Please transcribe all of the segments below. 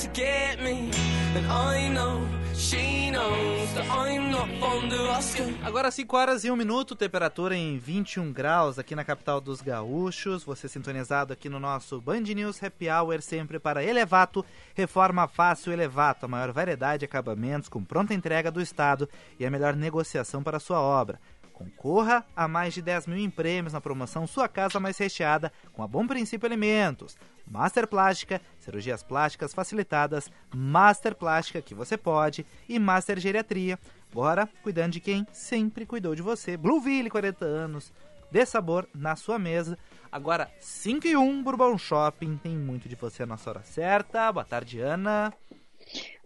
To get me. And I know she knows that I'm not fond of asking. Agora 5 horas e 1 um minuto, temperatura em 21 graus aqui na capital dos gaúchos. Você sintonizado aqui no nosso Band News Happy Hour, sempre para Elevato, reforma fácil Elevato, a maior variedade de acabamentos com pronta entrega do Estado e a melhor negociação para sua obra. Concorra a mais de 10 mil em prêmios na promoção Sua Casa Mais Recheada com a Bom Princípio Alimentos. Master Plástica, cirurgias plásticas facilitadas, Master Plástica que você pode e Master Geriatria. Bora cuidando de quem sempre cuidou de você. Blueville, 40 anos. Dê sabor na sua mesa. Agora, 5 e 1, Bourbon Shopping. Tem muito de você na hora certa. Boa tarde, Ana.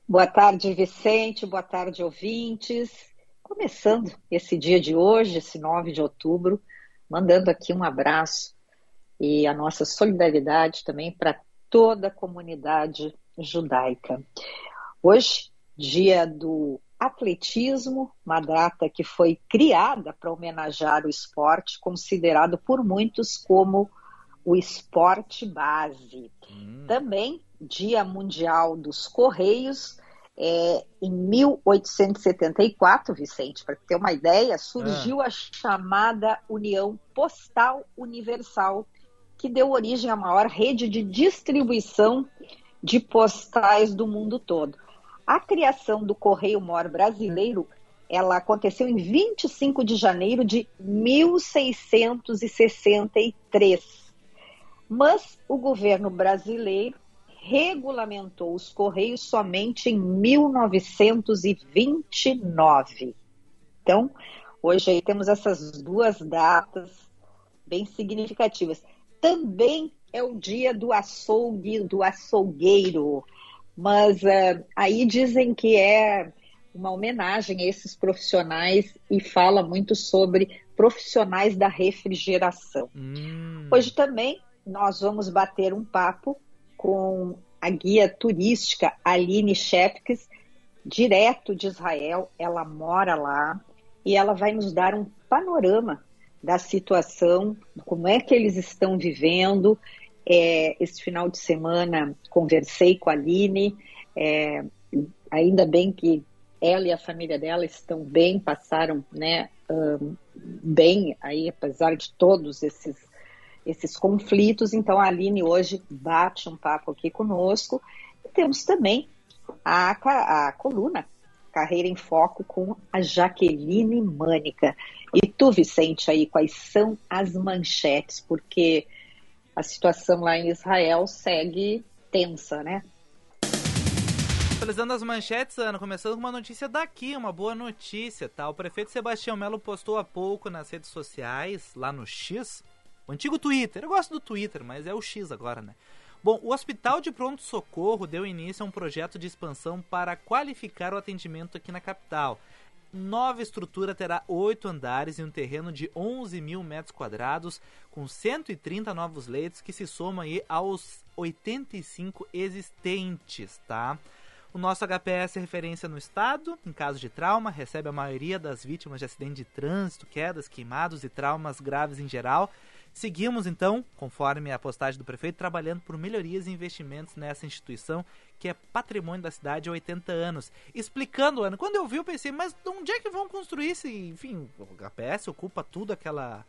Boa tarde, Vicente. Boa tarde, ouvintes começando esse dia de hoje, esse 9 de outubro, mandando aqui um abraço e a nossa solidariedade também para toda a comunidade judaica. Hoje, dia do atletismo, uma data que foi criada para homenagear o esporte, considerado por muitos como o esporte base. Hum. Também Dia Mundial dos Correios, é, em 1874, Vicente, para ter uma ideia, surgiu ah. a chamada União Postal Universal, que deu origem à maior rede de distribuição de postais do mundo todo. A criação do Correio Mor brasileiro ela aconteceu em 25 de janeiro de 1663. Mas o governo brasileiro regulamentou os Correios somente em 1929. Então, hoje aí temos essas duas datas bem significativas. Também é o dia do açougue, do açougueiro, mas uh, aí dizem que é uma homenagem a esses profissionais e fala muito sobre profissionais da refrigeração. Hum. Hoje também nós vamos bater um papo com a guia turística Aline Shepkes, direto de Israel. Ela mora lá e ela vai nos dar um panorama da situação, como é que eles estão vivendo. É, esse final de semana conversei com a Aline, é, ainda bem que ela e a família dela estão bem, passaram né, um, bem aí, apesar de todos esses esses conflitos. Então, a Aline hoje bate um papo aqui conosco. E temos também a, a coluna Carreira em Foco com a Jaqueline Mânica. E tu, Vicente, aí, quais são as manchetes? Porque a situação lá em Israel segue tensa, né? Atualizando as manchetes, Ana, começando com uma notícia daqui, uma boa notícia, tá? O prefeito Sebastião Melo postou há pouco nas redes sociais, lá no X, o antigo Twitter. Eu gosto do Twitter, mas é o X agora, né? Bom, o Hospital de Pronto Socorro deu início a um projeto de expansão para qualificar o atendimento aqui na capital. Nova estrutura terá oito andares e um terreno de 11 mil metros quadrados, com 130 novos leitos que se somam aí aos 85 existentes, tá? O nosso HPS é referência no estado, em caso de trauma, recebe a maioria das vítimas de acidente de trânsito, quedas, queimados e traumas graves em geral Seguimos, então, conforme a postagem do prefeito, trabalhando por melhorias e investimentos nessa instituição que é patrimônio da cidade há 80 anos. Explicando, Ana, quando eu vi, eu pensei, mas onde é que vão construir esse. Enfim, o HPS ocupa tudo aquela.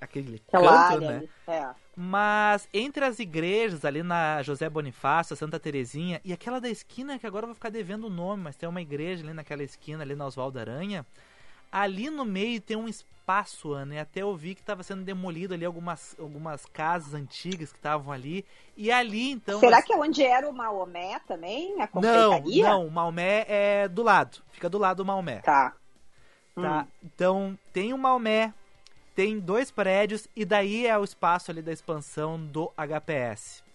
Aquele Aquela canto, área, né? É. Mas entre as igrejas, ali na José Bonifácio, Santa Terezinha, e aquela da esquina, que agora eu vou ficar devendo o nome, mas tem uma igreja ali naquela esquina, ali na Oswaldo Aranha, Ali no meio tem um espaço, Ana, e até eu vi que estava sendo demolido ali algumas, algumas casas antigas que estavam ali. E ali, então. Será que é onde era o Maomé também? A não, não, o Maomé é do lado. Fica do lado do Maomé. Tá. Tá. Hum. Então, tem o Maomé. tem dois prédios e daí é o espaço ali da expansão do HPS.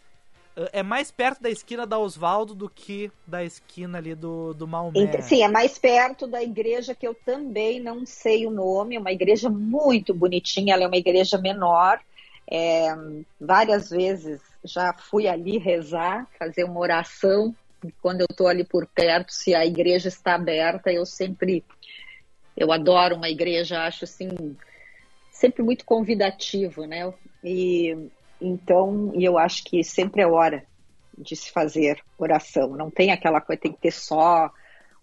Uh, É mais perto da esquina da Osvaldo do que da esquina ali do, do Maomé. Ent- Sim, é mais perto da igreja que eu também não sei o nome, é uma igreja muito bonitinha, ela é uma igreja menor. É, várias vezes já fui ali rezar, fazer uma oração. Quando eu estou ali por perto, se a igreja está aberta, eu sempre. Eu adoro uma igreja, acho assim, sempre muito convidativo, né? E então, e eu acho que sempre é hora de se fazer oração. Não tem aquela coisa, tem que ter só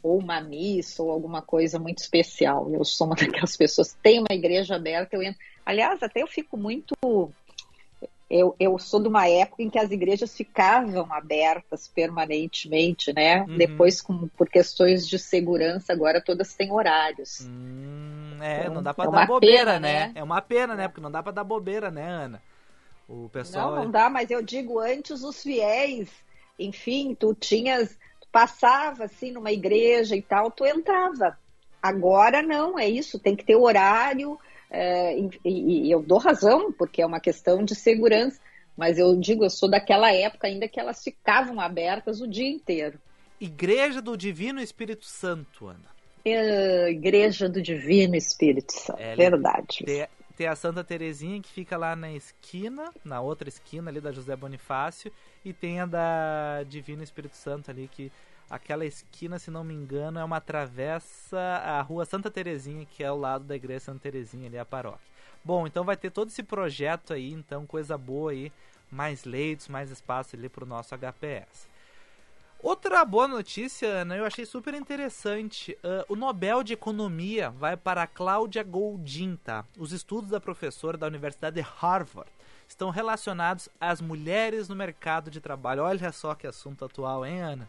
ou uma missa ou alguma coisa muito especial. Eu sou uma daquelas pessoas que tem uma igreja aberta, eu entro. Aliás, até eu fico muito. Eu, eu sou de uma época em que as igrejas ficavam abertas permanentemente, né? Uhum. Depois, com, por questões de segurança, agora todas têm horários. Hum, é, Então, não dá pra é dar bobeira, pena, né? né? É uma pena, né? Porque não dá pra dar bobeira, né, Ana? O pessoal. Não, não dá, mas eu digo antes os fiéis, enfim, tu tinhas, tu passava assim numa igreja e tal, tu entrava. Agora não, é isso, tem que ter horário, é, e, e eu dou razão, porque é uma questão de segurança, mas eu digo, eu sou daquela época ainda que elas ficavam abertas o dia inteiro. Igreja do Divino Espírito Santo, Ana. É, Igreja do Divino Espírito Santo, É, verdade. Tem, a Santa Terezinha que fica lá na esquina, na outra esquina ali da José Bonifácio, e tem a da Divino Espírito Santo ali, que aquela esquina, se não me engano, é uma travessa a rua Santa Terezinha, que é ao lado da igreja Santa Terezinha ali, a paróquia. Bom, então vai ter todo esse projeto aí, então coisa boa aí, mais leitos, mais espaço ali pro nosso HPS. Outra boa notícia, Ana, eu achei super interessante. Ah, o Nobel de Economia vai para a Cláudia Goldin, tá? Os estudos da professora da Universidade de Harvard estão relacionados às mulheres no mercado de trabalho. Olha só que assunto atual, hein, Ana?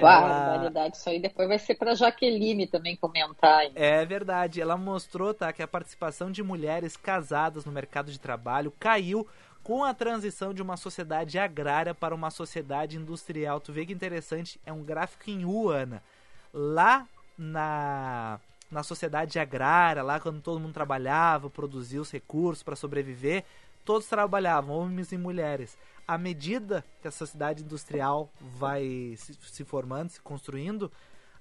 Barbaridade, isso aí depois vai ser para Jaqueline também comentar. hein? É verdade, ela mostrou tá, que a participação de mulheres casadas no mercado de trabalho caiu com a transição de uma sociedade agrária para uma sociedade industrial. Tu vê que interessante, é um gráfico em U, Ana. Lá na, na sociedade agrária, lá quando todo mundo trabalhava, produzia os recursos para sobreviver, todos trabalhavam, homens e mulheres. À medida que a sociedade industrial vai se, se formando, se construindo,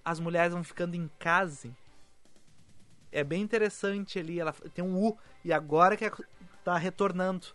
as mulheres vão ficando em casa. É bem interessante ali, ela tem um U e agora que está retornando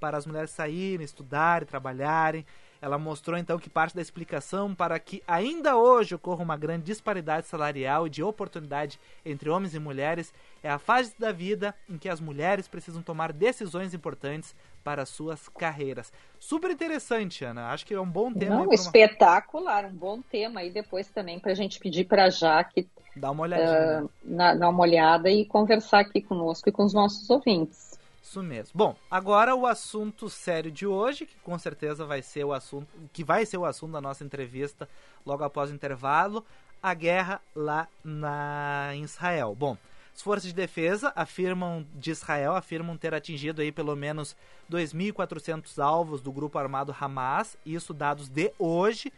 para as mulheres saírem, estudarem, trabalharem. Ela mostrou então que parte da explicação para que ainda hoje ocorra uma grande disparidade salarial e de oportunidade entre homens e mulheres é a fase da vida em que as mulheres precisam tomar decisões importantes para suas carreiras. Super interessante, Ana. Acho que é um bom tema. Não, uma- espetacular, um bom tema aí depois também para a gente pedir para a Jaque Dá uma olhadinha. uh, na- dar uma olhada e conversar aqui conosco e com os nossos ouvintes. Isso mesmo. Bom, agora o assunto sério de hoje, que com certeza vai ser o assunto, que vai ser o assunto da nossa entrevista logo após o intervalo, a guerra lá na em Israel. Bom, as forças de defesa afirmam de Israel afirmam ter atingido aí pelo menos 2.400 alvos do grupo armado Hamas, isso dados de hoje.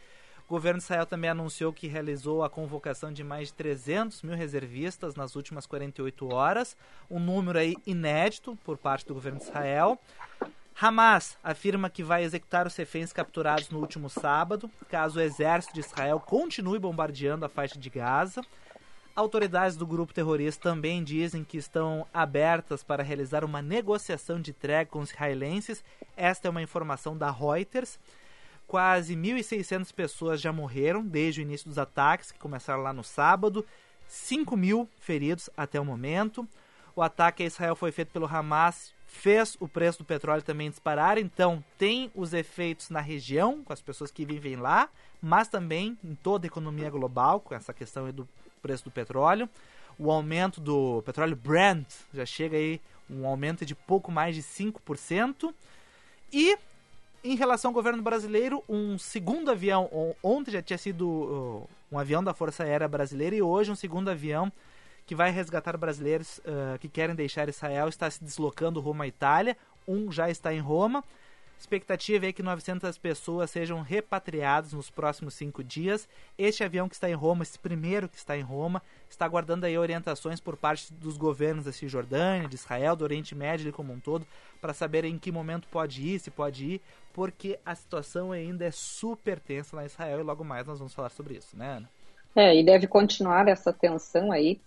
O governo de Israel também anunciou que realizou a convocação de mais de 300 mil reservistas nas últimas 48 horas, um número aí inédito por parte do governo de Israel. Hamas afirma que vai executar os reféns capturados no último sábado, caso o exército de Israel continue bombardeando a faixa de Gaza. Autoridades do grupo terrorista também dizem que estão abertas para realizar uma negociação de trégua com os israelenses. Esta é uma informação da Reuters. Quase 1.600 pessoas já morreram desde o início dos ataques, que começaram lá no sábado. 5 mil feridos até o momento. O ataque a Israel foi feito pelo Hamas, fez o preço do petróleo também disparar. Então, tem os efeitos na região, com as pessoas que vivem lá, mas também em toda a economia global, com essa questão do preço do petróleo. O aumento do petróleo Brent já chega aí um aumento de pouco mais de 5%. E em relação ao governo brasileiro, um segundo avião, on- ontem já tinha sido um avião da Força Aérea Brasileira e hoje um segundo avião que vai resgatar brasileiros uh, que querem deixar Israel está se deslocando rumo à Itália. Um já está em Roma. Expectativa é que 900 pessoas sejam repatriadas nos próximos cinco dias. Este avião que está em Roma, esse primeiro que está em Roma, está aguardando aí orientações por parte dos governos da Cisjordânia, de Israel, do Oriente Médio como um todo, para saber em que momento pode ir, se pode ir, porque a situação ainda é super tensa em Israel e logo mais nós vamos falar sobre isso, né, Ana? É, e deve continuar essa tensão aí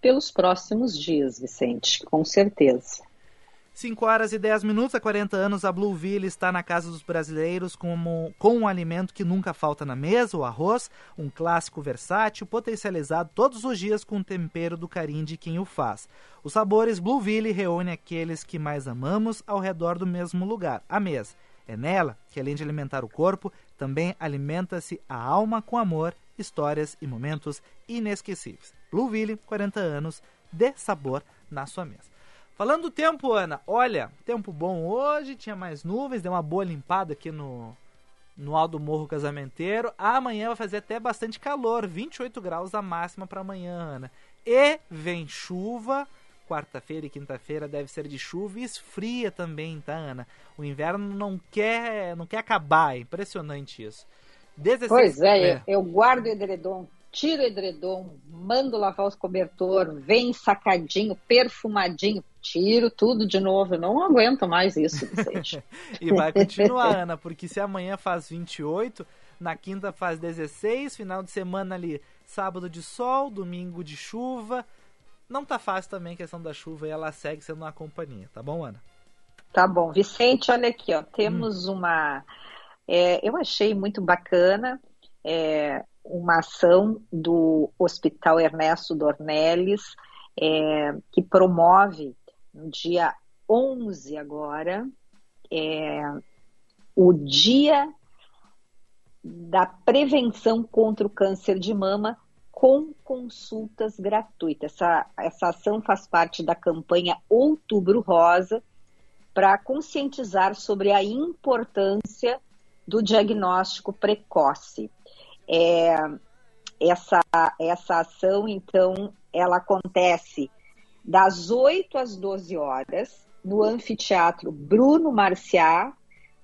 pelos próximos dias, Vicente, com certeza. 5 horas e 10 minutos, há 40 anos, a Blueville está na casa dos brasileiros como, com um alimento que nunca falta na mesa, o arroz, um clássico versátil, potencializado todos os dias com o tempero do carinho de quem o faz. Os sabores Blueville reúnem aqueles que mais amamos ao redor do mesmo lugar, a mesa. É nela que, além de alimentar o corpo, também alimenta-se a alma com amor, histórias e momentos inesquecíveis. Blueville, 40 anos de sabor na sua mesa. Falando do tempo, Ana, olha, tempo bom hoje, tinha mais nuvens, deu uma boa limpada aqui no, no Alto Morro Casamenteiro. Amanhã vai fazer até bastante calor, 28 graus a máxima para amanhã, Ana. E vem chuva, quarta-feira e quinta-feira deve ser de chuva e esfria também, tá, Ana? O inverno não quer, não quer acabar, é impressionante isso. 16... Pois é, é, eu guardo o edredom tiro o edredom, mando lavar os cobertor, vem sacadinho, perfumadinho, tiro tudo de novo. Eu não aguento mais isso, Vicente. e vai continuar, Ana, porque se amanhã faz 28, na quinta faz 16, final de semana ali, sábado de sol, domingo de chuva. Não tá fácil também a questão da chuva e ela segue sendo uma companhia, tá bom, Ana? Tá bom. Vicente, olha aqui, ó, temos hum. uma. É, eu achei muito bacana. É, uma ação do Hospital Ernesto Dornelles, é, que promove no dia 11 agora, é, o Dia da Prevenção contra o Câncer de Mama com consultas gratuitas. Essa, essa ação faz parte da campanha Outubro Rosa para conscientizar sobre a importância do diagnóstico precoce. É, essa, essa ação, então, ela acontece das 8 às 12 horas no anfiteatro Bruno Marciá,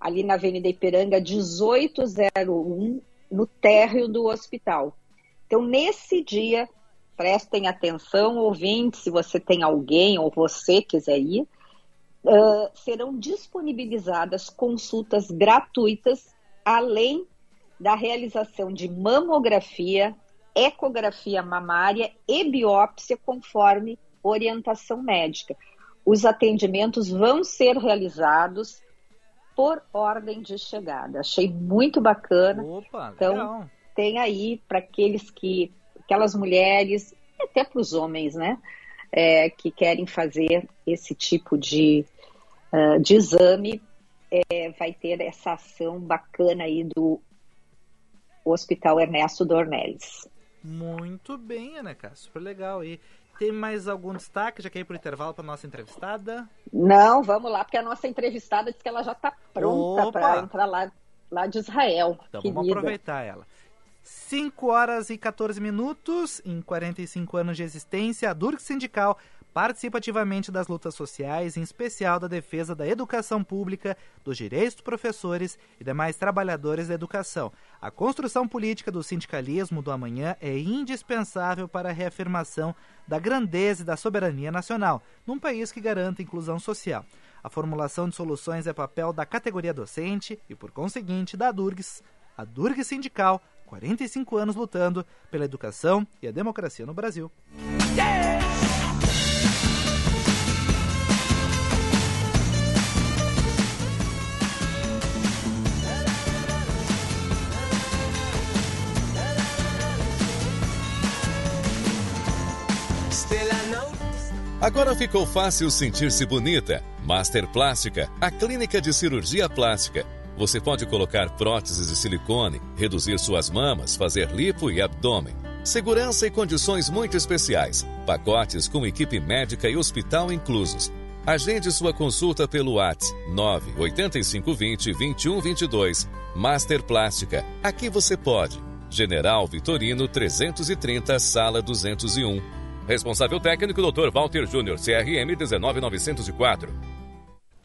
ali na Avenida Ipiranga 1801, no térreo do hospital. Então, nesse dia, prestem atenção, ouvintes, se você tem alguém ou você quiser ir, uh, serão disponibilizadas consultas gratuitas, além da realização de mamografia, ecografia mamária e biópsia conforme orientação médica. Os atendimentos vão ser realizados por ordem de chegada. Achei muito bacana. Opa, então, legal. Tem aí para aqueles que, aquelas mulheres, até para os homens, né, é, que querem fazer esse tipo de, uh, de exame, é, vai ter essa ação bacana aí do Hospital Ernesto Dornelles. Muito bem, Ana Cá, super legal. E tem mais algum destaque? Já quer ir para o intervalo para nossa entrevistada? Não, vamos lá, porque a nossa entrevistada disse que ela já está pronta para entrar lá, lá de Israel. Então querida. vamos aproveitar ela. 5 horas e 14 minutos, em 45 anos de existência, a Durk Sindical participa ativamente das lutas sociais, em especial da defesa da educação pública, dos direitos dos professores e demais trabalhadores da educação. A construção política do sindicalismo do amanhã é indispensável para a reafirmação da grandeza e da soberania nacional, num país que garanta inclusão social. A formulação de soluções é papel da categoria docente e, por conseguinte, da Durgs, a Durgs Sindical, 45 anos lutando pela educação e a democracia no Brasil. Yeah! Agora ficou fácil sentir-se bonita. Master Plástica, a clínica de cirurgia plástica. Você pode colocar próteses de silicone, reduzir suas mamas, fazer lipo e abdômen. Segurança e condições muito especiais. Pacotes com equipe médica e hospital inclusos. Agende sua consulta pelo WhatsApp 98520 2122. Master Plástica. Aqui você pode. General Vitorino 330, sala 201. Responsável técnico Dr. Walter Júnior, CRM 19904.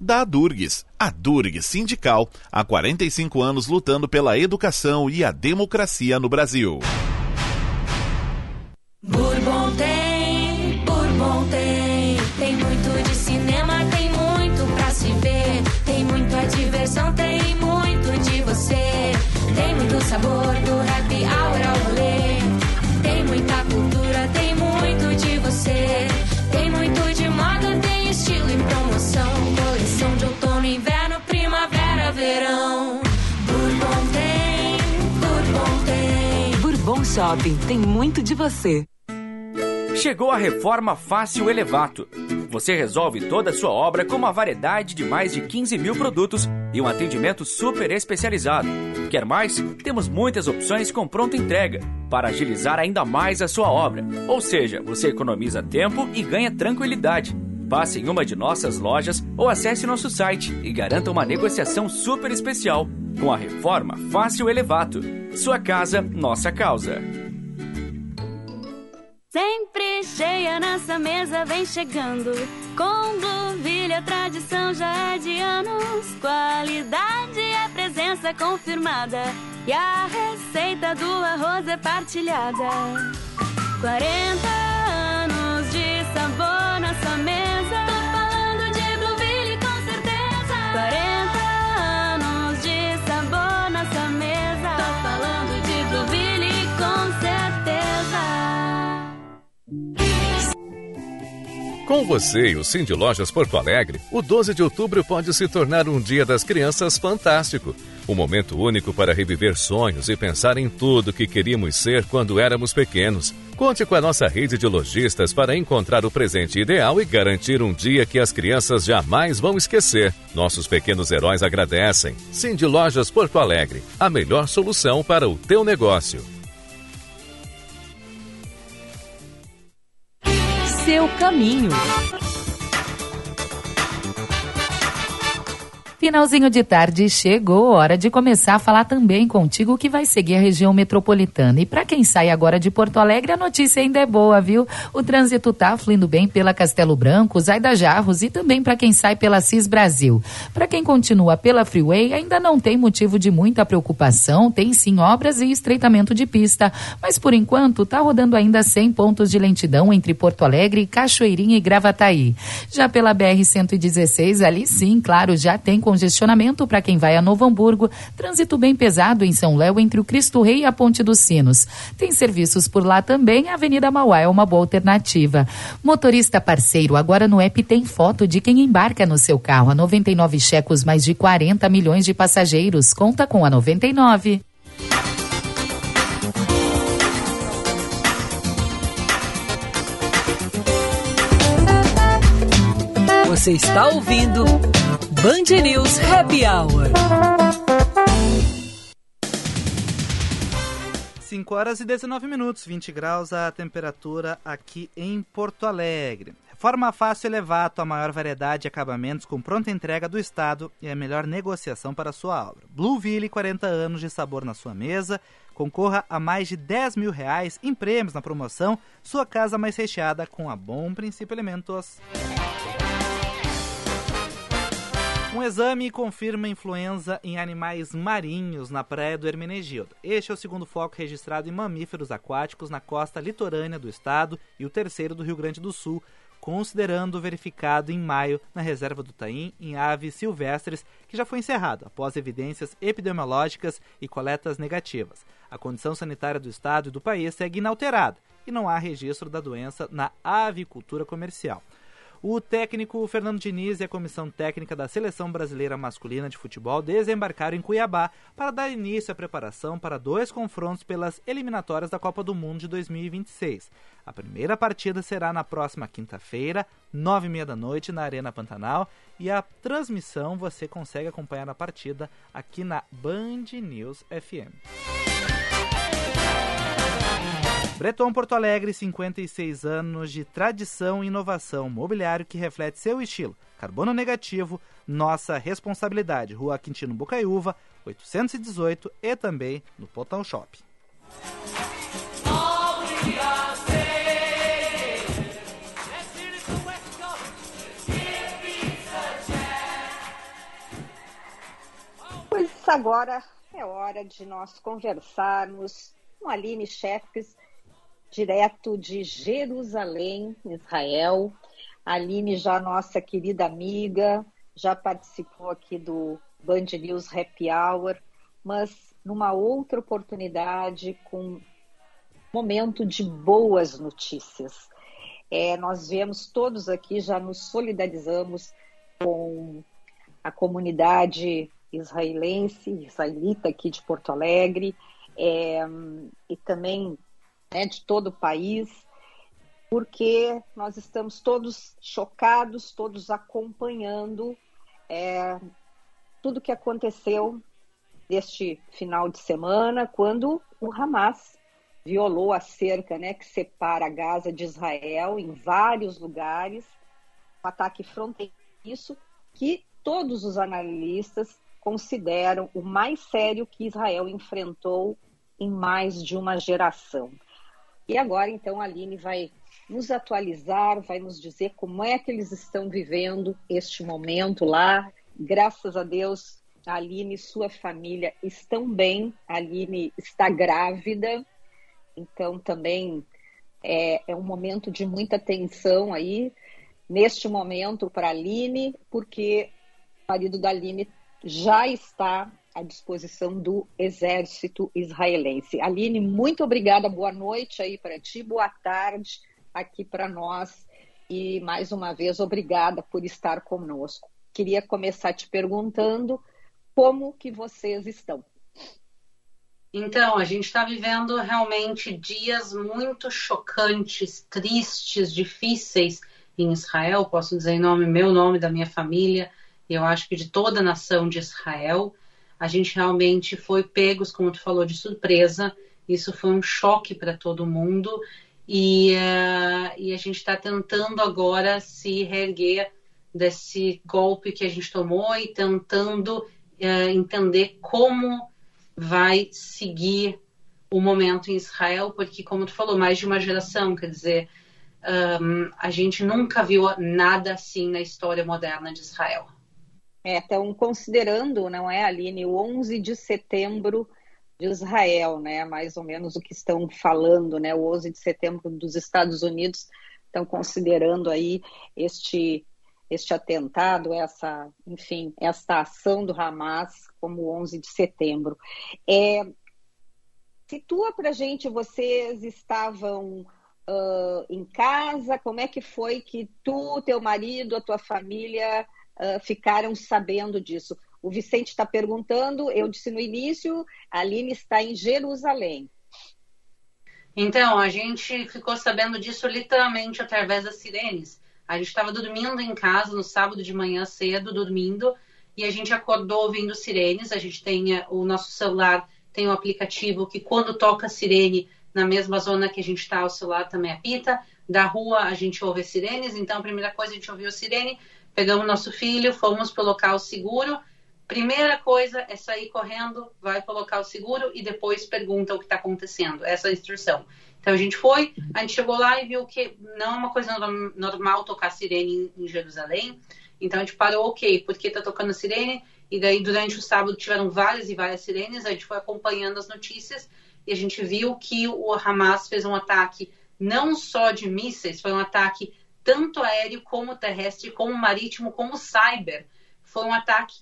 da Durgues. A Durgues Sindical, há 45 anos lutando pela educação e a democracia no Brasil. Bourbon tem, Bourbon tem, tem muito de cinema, tem muito pra se ver, tem muita diversão, tem muito de você, tem muito sabor do Shopping tem muito de você. Chegou a reforma Fácil Elevato. Você resolve toda a sua obra com uma variedade de mais de 15 mil produtos e um atendimento super especializado. Quer mais? Temos muitas opções com pronta entrega para agilizar ainda mais a sua obra. Ou seja, você economiza tempo e ganha tranquilidade. Passe em uma de nossas lojas ou acesse nosso site e garanta uma negociação super especial com a reforma Fácil Elevato. Sua casa, nossa causa. Sempre cheia nessa mesa vem chegando. Com Blueville a tradição já é de anos. Qualidade é presença confirmada. E a receita do arroz é partilhada. 40 anos de sabor nessa mesa. Com você e o Cindy Lojas Porto Alegre, o 12 de outubro pode se tornar um dia das crianças fantástico. Um momento único para reviver sonhos e pensar em tudo que queríamos ser quando éramos pequenos. Conte com a nossa rede de lojistas para encontrar o presente ideal e garantir um dia que as crianças jamais vão esquecer. Nossos pequenos heróis agradecem. Cindy Lojas Porto Alegre, a melhor solução para o teu negócio. Seu caminho. Finalzinho de tarde chegou, hora de começar a falar também contigo que vai seguir a região metropolitana. E para quem sai agora de Porto Alegre, a notícia ainda é boa, viu? O trânsito tá fluindo bem pela Castelo Branco, Zaida Jarros e também para quem sai pela Cis Brasil. Para quem continua pela Freeway, ainda não tem motivo de muita preocupação, tem sim obras e estreitamento de pista, mas por enquanto tá rodando ainda 100 pontos de lentidão entre Porto Alegre, Cachoeirinha e Gravataí. Já pela BR 116, ali sim, claro, já tem congestionamento para quem vai a Novo Hamburgo, trânsito bem pesado em São Léo entre o Cristo Rei e a Ponte dos Sinos. Tem serviços por lá também, a Avenida Mauá é uma boa alternativa. Motorista parceiro, agora no app tem foto de quem embarca no seu carro. A 99 checos mais de 40 milhões de passageiros. Conta com a 99. Você está ouvindo Band News Happy Hour. 5 horas e 19 minutos, 20 graus a temperatura aqui em Porto Alegre. Forma fácil Elevato, a maior variedade de acabamentos com pronta entrega do Estado e a melhor negociação para sua obra. Blueville, 40 anos de sabor na sua mesa. Concorra a mais de 10 mil reais em prêmios na promoção. Sua casa mais recheada com a Bom Princípio Elementos. Um exame confirma influenza em animais marinhos na praia do Hermenegildo. Este é o segundo foco registrado em mamíferos aquáticos na costa litorânea do estado e o terceiro do Rio Grande do Sul, considerando o verificado em maio na reserva do Taim em aves silvestres, que já foi encerrado após evidências epidemiológicas e coletas negativas. A condição sanitária do estado e do país segue inalterada e não há registro da doença na avicultura comercial. O técnico Fernando Diniz e a comissão técnica da Seleção Brasileira Masculina de Futebol desembarcaram em Cuiabá para dar início à preparação para dois confrontos pelas eliminatórias da Copa do Mundo de 2026. A primeira partida será na próxima quinta-feira, nove e meia da noite, na Arena Pantanal, e a transmissão você consegue acompanhar a partida aqui na Band News FM. Breton Porto Alegre, 56 anos de tradição e inovação, mobiliário que reflete seu estilo. Carbono negativo, nossa responsabilidade. Rua Quintino Bocaiúva, 818 e também no Potão Shop. Pois agora é hora de nós conversarmos com Aline Chefes, direto de Jerusalém, Israel. A Aline, já nossa querida amiga, já participou aqui do Band News Happy Hour, mas numa outra oportunidade, com um momento de boas notícias. É, nós vemos todos aqui, já nos solidarizamos com a comunidade israelense, israelita aqui de Porto Alegre, é, e também né, de todo o país, porque nós estamos todos chocados, todos acompanhando é, tudo que aconteceu neste final de semana, quando o Hamas violou a cerca né, que separa Gaza de Israel em vários lugares, um ataque fronteiriço que todos os analistas consideram o mais sério que Israel enfrentou em mais de uma geração. E agora, então, a Aline vai nos atualizar, vai nos dizer como é que eles estão vivendo este momento lá. Graças a Deus, a Aline e sua família estão bem. A Aline está grávida, então também é, é um momento de muita tensão aí, neste momento, para a Aline, porque o marido da Aline já está à disposição do exército israelense. Aline, muito obrigada, boa noite aí para ti, boa tarde aqui para nós e mais uma vez obrigada por estar conosco. Queria começar te perguntando como que vocês estão. Então, a gente está vivendo realmente dias muito chocantes, tristes, difíceis em Israel. Posso dizer em nome meu nome da minha família, eu acho que de toda a nação de Israel a gente realmente foi pegos, como tu falou, de surpresa. Isso foi um choque para todo mundo e, uh, e a gente está tentando agora se reerguer desse golpe que a gente tomou e tentando uh, entender como vai seguir o momento em Israel, porque, como tu falou, mais de uma geração, quer dizer, um, a gente nunca viu nada assim na história moderna de Israel. Então, considerando, não é, Aline, o 11 de setembro de Israel, né, mais ou menos o que estão falando, né, o 11 de setembro dos Estados Unidos, estão considerando aí este este atentado, essa, enfim, esta ação do Hamas como 11 de setembro. É, situa para gente, vocês estavam uh, em casa, como é que foi que tu, teu marido, a tua família uh, ficaram sabendo disso. O Vicente está perguntando, eu disse no início, a Aline está em Jerusalém. Então, a gente ficou sabendo disso literalmente através das sirenes. A gente estava dormindo em casa no sábado de manhã cedo, dormindo, e a gente acordou ouvindo sirenes. A gente tem eh, o nosso celular, tem um aplicativo que quando toca sirene na mesma zona que a gente está, o celular também apita. Da rua a gente ouve sirenes, então a primeira coisa a gente ouviu sirene, Pegamos nosso filho, fomos para o local seguro. Primeira coisa é sair correndo, vai para o local seguro e depois pergunta o que está acontecendo. Essa é a instrução. Então a gente foi, a gente chegou lá e viu que não é uma coisa normal tocar sirene em Jerusalém. Então a gente parou, ok, porque está tocando sirene? E daí durante o sábado tiveram várias e várias sirenes, a gente foi acompanhando as notícias e a gente viu que o Hamas fez um ataque não só de mísseis, foi um ataque tanto aéreo como terrestre, como marítimo, como cyber. Foi um ataque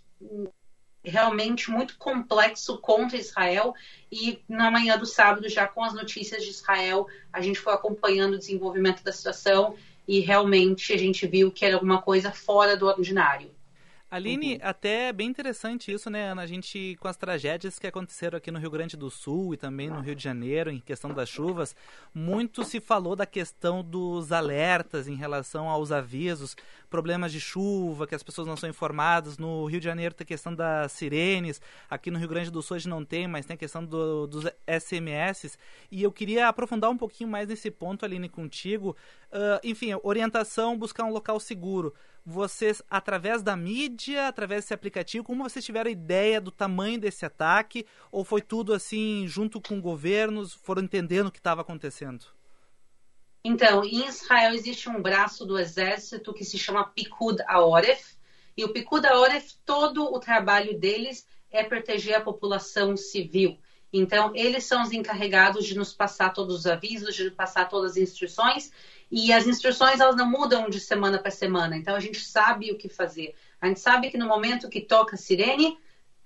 realmente muito complexo contra Israel e na manhã do sábado, já com as notícias de Israel, a gente foi acompanhando o desenvolvimento da situação e realmente a gente viu que era alguma coisa fora do ordinário. Aline, uhum. até é bem interessante isso, né, Ana? A gente, com as tragédias que aconteceram aqui no Rio Grande do Sul e também no Rio de Janeiro, em questão das chuvas, muito se falou da questão dos alertas em relação aos avisos, problemas de chuva, que as pessoas não são informadas. No Rio de Janeiro tem a questão das sirenes, aqui no Rio Grande do Sul a gente não tem, mas tem a questão do, dos SMS. E eu queria aprofundar um pouquinho mais nesse ponto, Aline, contigo. Uh, enfim, orientação, buscar um local seguro vocês, através da mídia, através desse aplicativo, como vocês tiveram ideia do tamanho desse ataque? Ou foi tudo assim, junto com governos, foram entendendo o que estava acontecendo? Então, em Israel existe um braço do exército que se chama Pikud Aoref. E o Pikud Aoref, todo o trabalho deles é proteger a população civil. Então, eles são os encarregados de nos passar todos os avisos, de passar todas as instruções e as instruções elas não mudam de semana para semana, então a gente sabe o que fazer. A gente sabe que no momento que toca a sirene,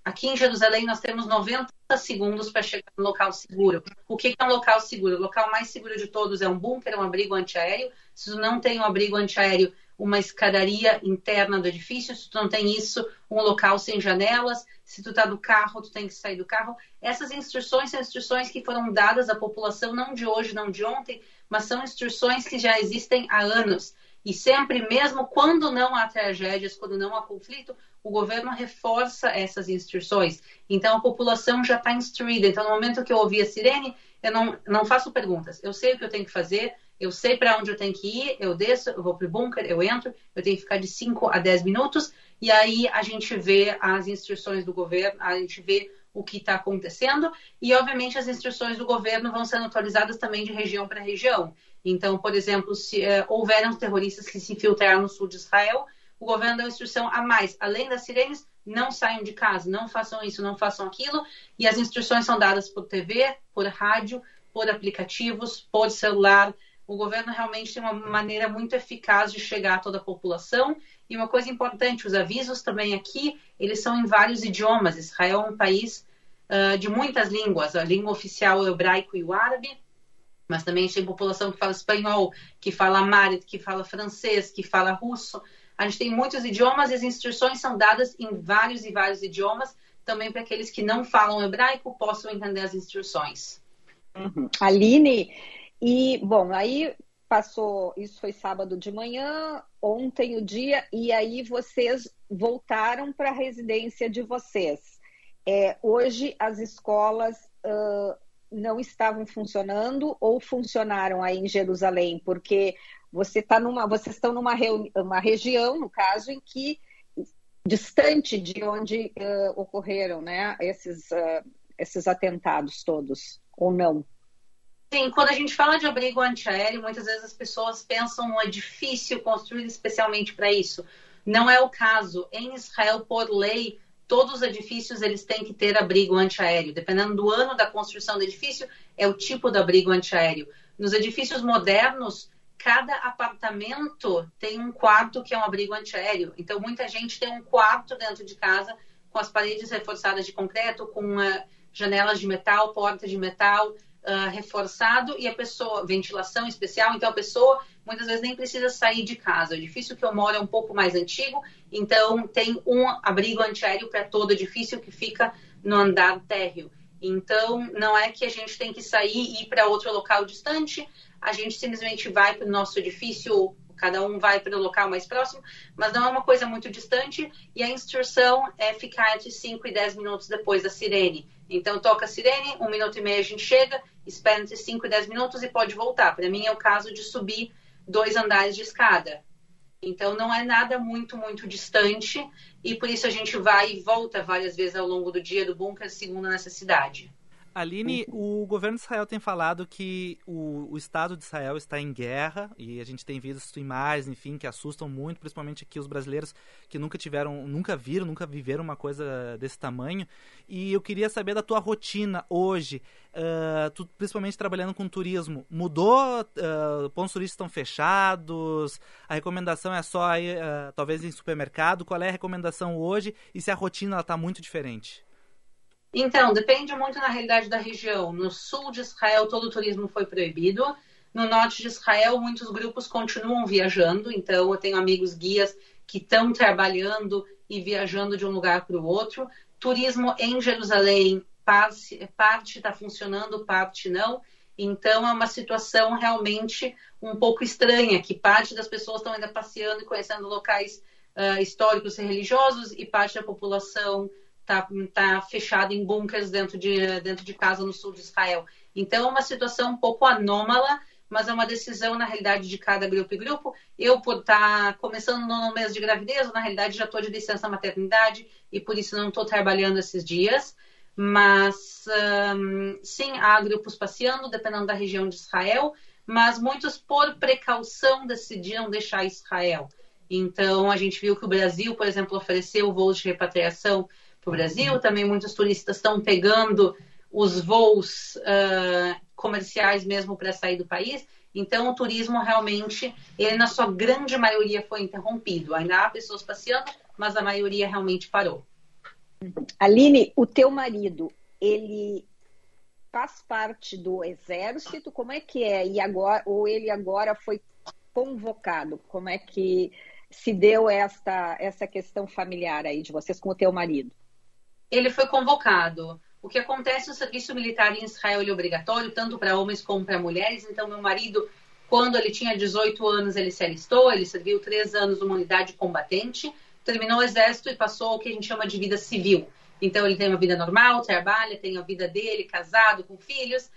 aqui em Jerusalém nós temos 90 segundos para chegar no local seguro. O que é um local seguro? O local mais seguro de todos é um bunker, um abrigo antiaéreo. Se tu não tem um abrigo antiaéreo, uma escadaria interna do edifício. Se tu não tem isso, um local sem janelas. Se tu está do carro, tu tem que sair do carro. Essas instruções são instruções que foram dadas à população não de hoje, não de ontem, mas são instruções que já existem há anos. E sempre, mesmo quando não há tragédias, quando não há conflito, o governo reforça essas instruções. Então, a população já está instruída. Então, no momento que eu ouvi a sirene, eu não, não faço perguntas. Eu sei o que eu tenho que fazer, eu sei para onde eu tenho que ir, eu desço, eu vou para o bunker, eu entro, eu tenho que ficar de 5 a 10 minutos, e aí a gente vê as instruções do governo, a gente vê o que está acontecendo e, obviamente, as instruções do governo vão sendo atualizadas também de região para região. Então, por exemplo, se é, houveram terroristas que se infiltraram no sul de Israel, o governo deu instrução a mais. Além das sirenes, não saiam de casa, não façam isso, não façam aquilo. E as instruções são dadas por TV, por rádio, por aplicativos, por celular. O governo realmente tem uma maneira muito eficaz de chegar a toda a população e uma coisa importante, os avisos também aqui, eles são em vários idiomas. Israel é um país uh, de muitas línguas. A língua oficial é o hebraico e o árabe, mas também tem população que fala espanhol, que fala amharic, que fala francês, que fala russo. A gente tem muitos idiomas e as instruções são dadas em vários e vários idiomas, também para aqueles que não falam hebraico possam entender as instruções. Uhum. Aline, e bom, aí passou, isso foi sábado de manhã, ontem o dia, e aí vocês voltaram para a residência de vocês. É, hoje as escolas uh, não estavam funcionando ou funcionaram aí em Jerusalém, porque você tá numa, vocês estão numa uma região, no caso, em que distante de onde uh, ocorreram né, esses, uh, esses atentados todos, ou não? Sim, quando a gente fala de abrigo antiaéreo, muitas vezes as pessoas pensam num edifício construído especialmente para isso. Não é o caso. Em Israel, por lei, todos os edifícios eles têm que ter abrigo antiaéreo. Dependendo do ano da construção do edifício, é o tipo do abrigo antiaéreo. Nos edifícios modernos, cada apartamento tem um quarto que é um abrigo antiaéreo. Então, muita gente tem um quarto dentro de casa com as paredes reforçadas de concreto, com uh, janelas de metal, portas de metal, uh, reforçado e a pessoa, ventilação especial, então a pessoa muitas vezes nem precisa sair de casa. O edifício que eu moro é um pouco mais antigo, então tem um abrigo antiaéreo para todo edifício que fica no andar térreo. Então, não é que a gente tem que sair e ir para outro local distante, a gente simplesmente vai para o nosso edifício cada um vai para o local mais próximo, mas não é uma coisa muito distante e a instrução é ficar entre 5 e 10 minutos depois da sirene. Então, toca a sirene, um minuto e meio a gente chega, espera entre 5 e 10 minutos e pode voltar. Para mim é o caso de subir dois andares de escada. Então, não é nada muito, muito distante e por isso a gente vai e volta várias vezes ao longo do dia do bunker, segundo a necessidade. Aline, o governo de Israel tem falado que o, o, Estado de Israel está em guerra e a gente tem visto imagens, enfim, que assustam muito, principalmente aqui os brasileiros que nunca tiveram, nunca viram, nunca viveram uma coisa desse tamanho. E eu queria saber da tua rotina hoje, uh, tu, principalmente trabalhando com turismo, mudou? Uh, pontos turísticos estão fechados? A recomendação é só ir, uh, talvez em supermercado? Qual é a recomendação hoje e se a rotina está muito diferente? Então, depende muito na realidade da região. No sul de Israel, todo o turismo foi proibido. No norte de Israel, muitos grupos continuam viajando, então eu tenho amigos guias que estão trabalhando e viajando de um lugar para o outro. Turismo em Jerusalém, parte está funcionando, parte não. Então é uma situação realmente um pouco estranha, que parte das pessoas estão ainda passeando e conhecendo locais uh, históricos e religiosos e parte da população está tá fechada em bunkers dentro de, dentro de casa no sul de Israel. Então é uma situação um pouco anômala, mas é uma decisão, na realidade, de cada grupo e grupo. Eu, por estar tá começando no mês de gravidez, na realidade já estou de licença maternidade e por isso não estou trabalhando esses dias. Mas um, sim, há grupos passeando, dependendo da região de Israel, mas muitos, por precaução, decidiram deixar Israel. Então, a gente viu que o Brasil, por exemplo, ofereceu voos de repatriação para o Brasil. Também muitos turistas estão pegando os voos uh, comerciais mesmo para sair do país. Então, o turismo realmente, ele na sua grande maioria foi interrompido. Ainda há pessoas passeando, mas a maioria realmente parou. Aline, o teu marido, ele faz parte do exército? Como é que é? E agora, ou ele agora foi convocado? Como é que se deu esta essa questão familiar aí de vocês com o teu marido? Ele foi convocado. O que acontece no serviço militar em Israel é obrigatório, tanto para homens como para mulheres. Então, meu marido, quando ele tinha 18 anos, ele se alistou, ele serviu três anos numa unidade combatente terminou o exército e passou o que a gente chama de vida civil. Então ele tem uma vida normal, trabalha, tem a vida dele, casado, com filhos,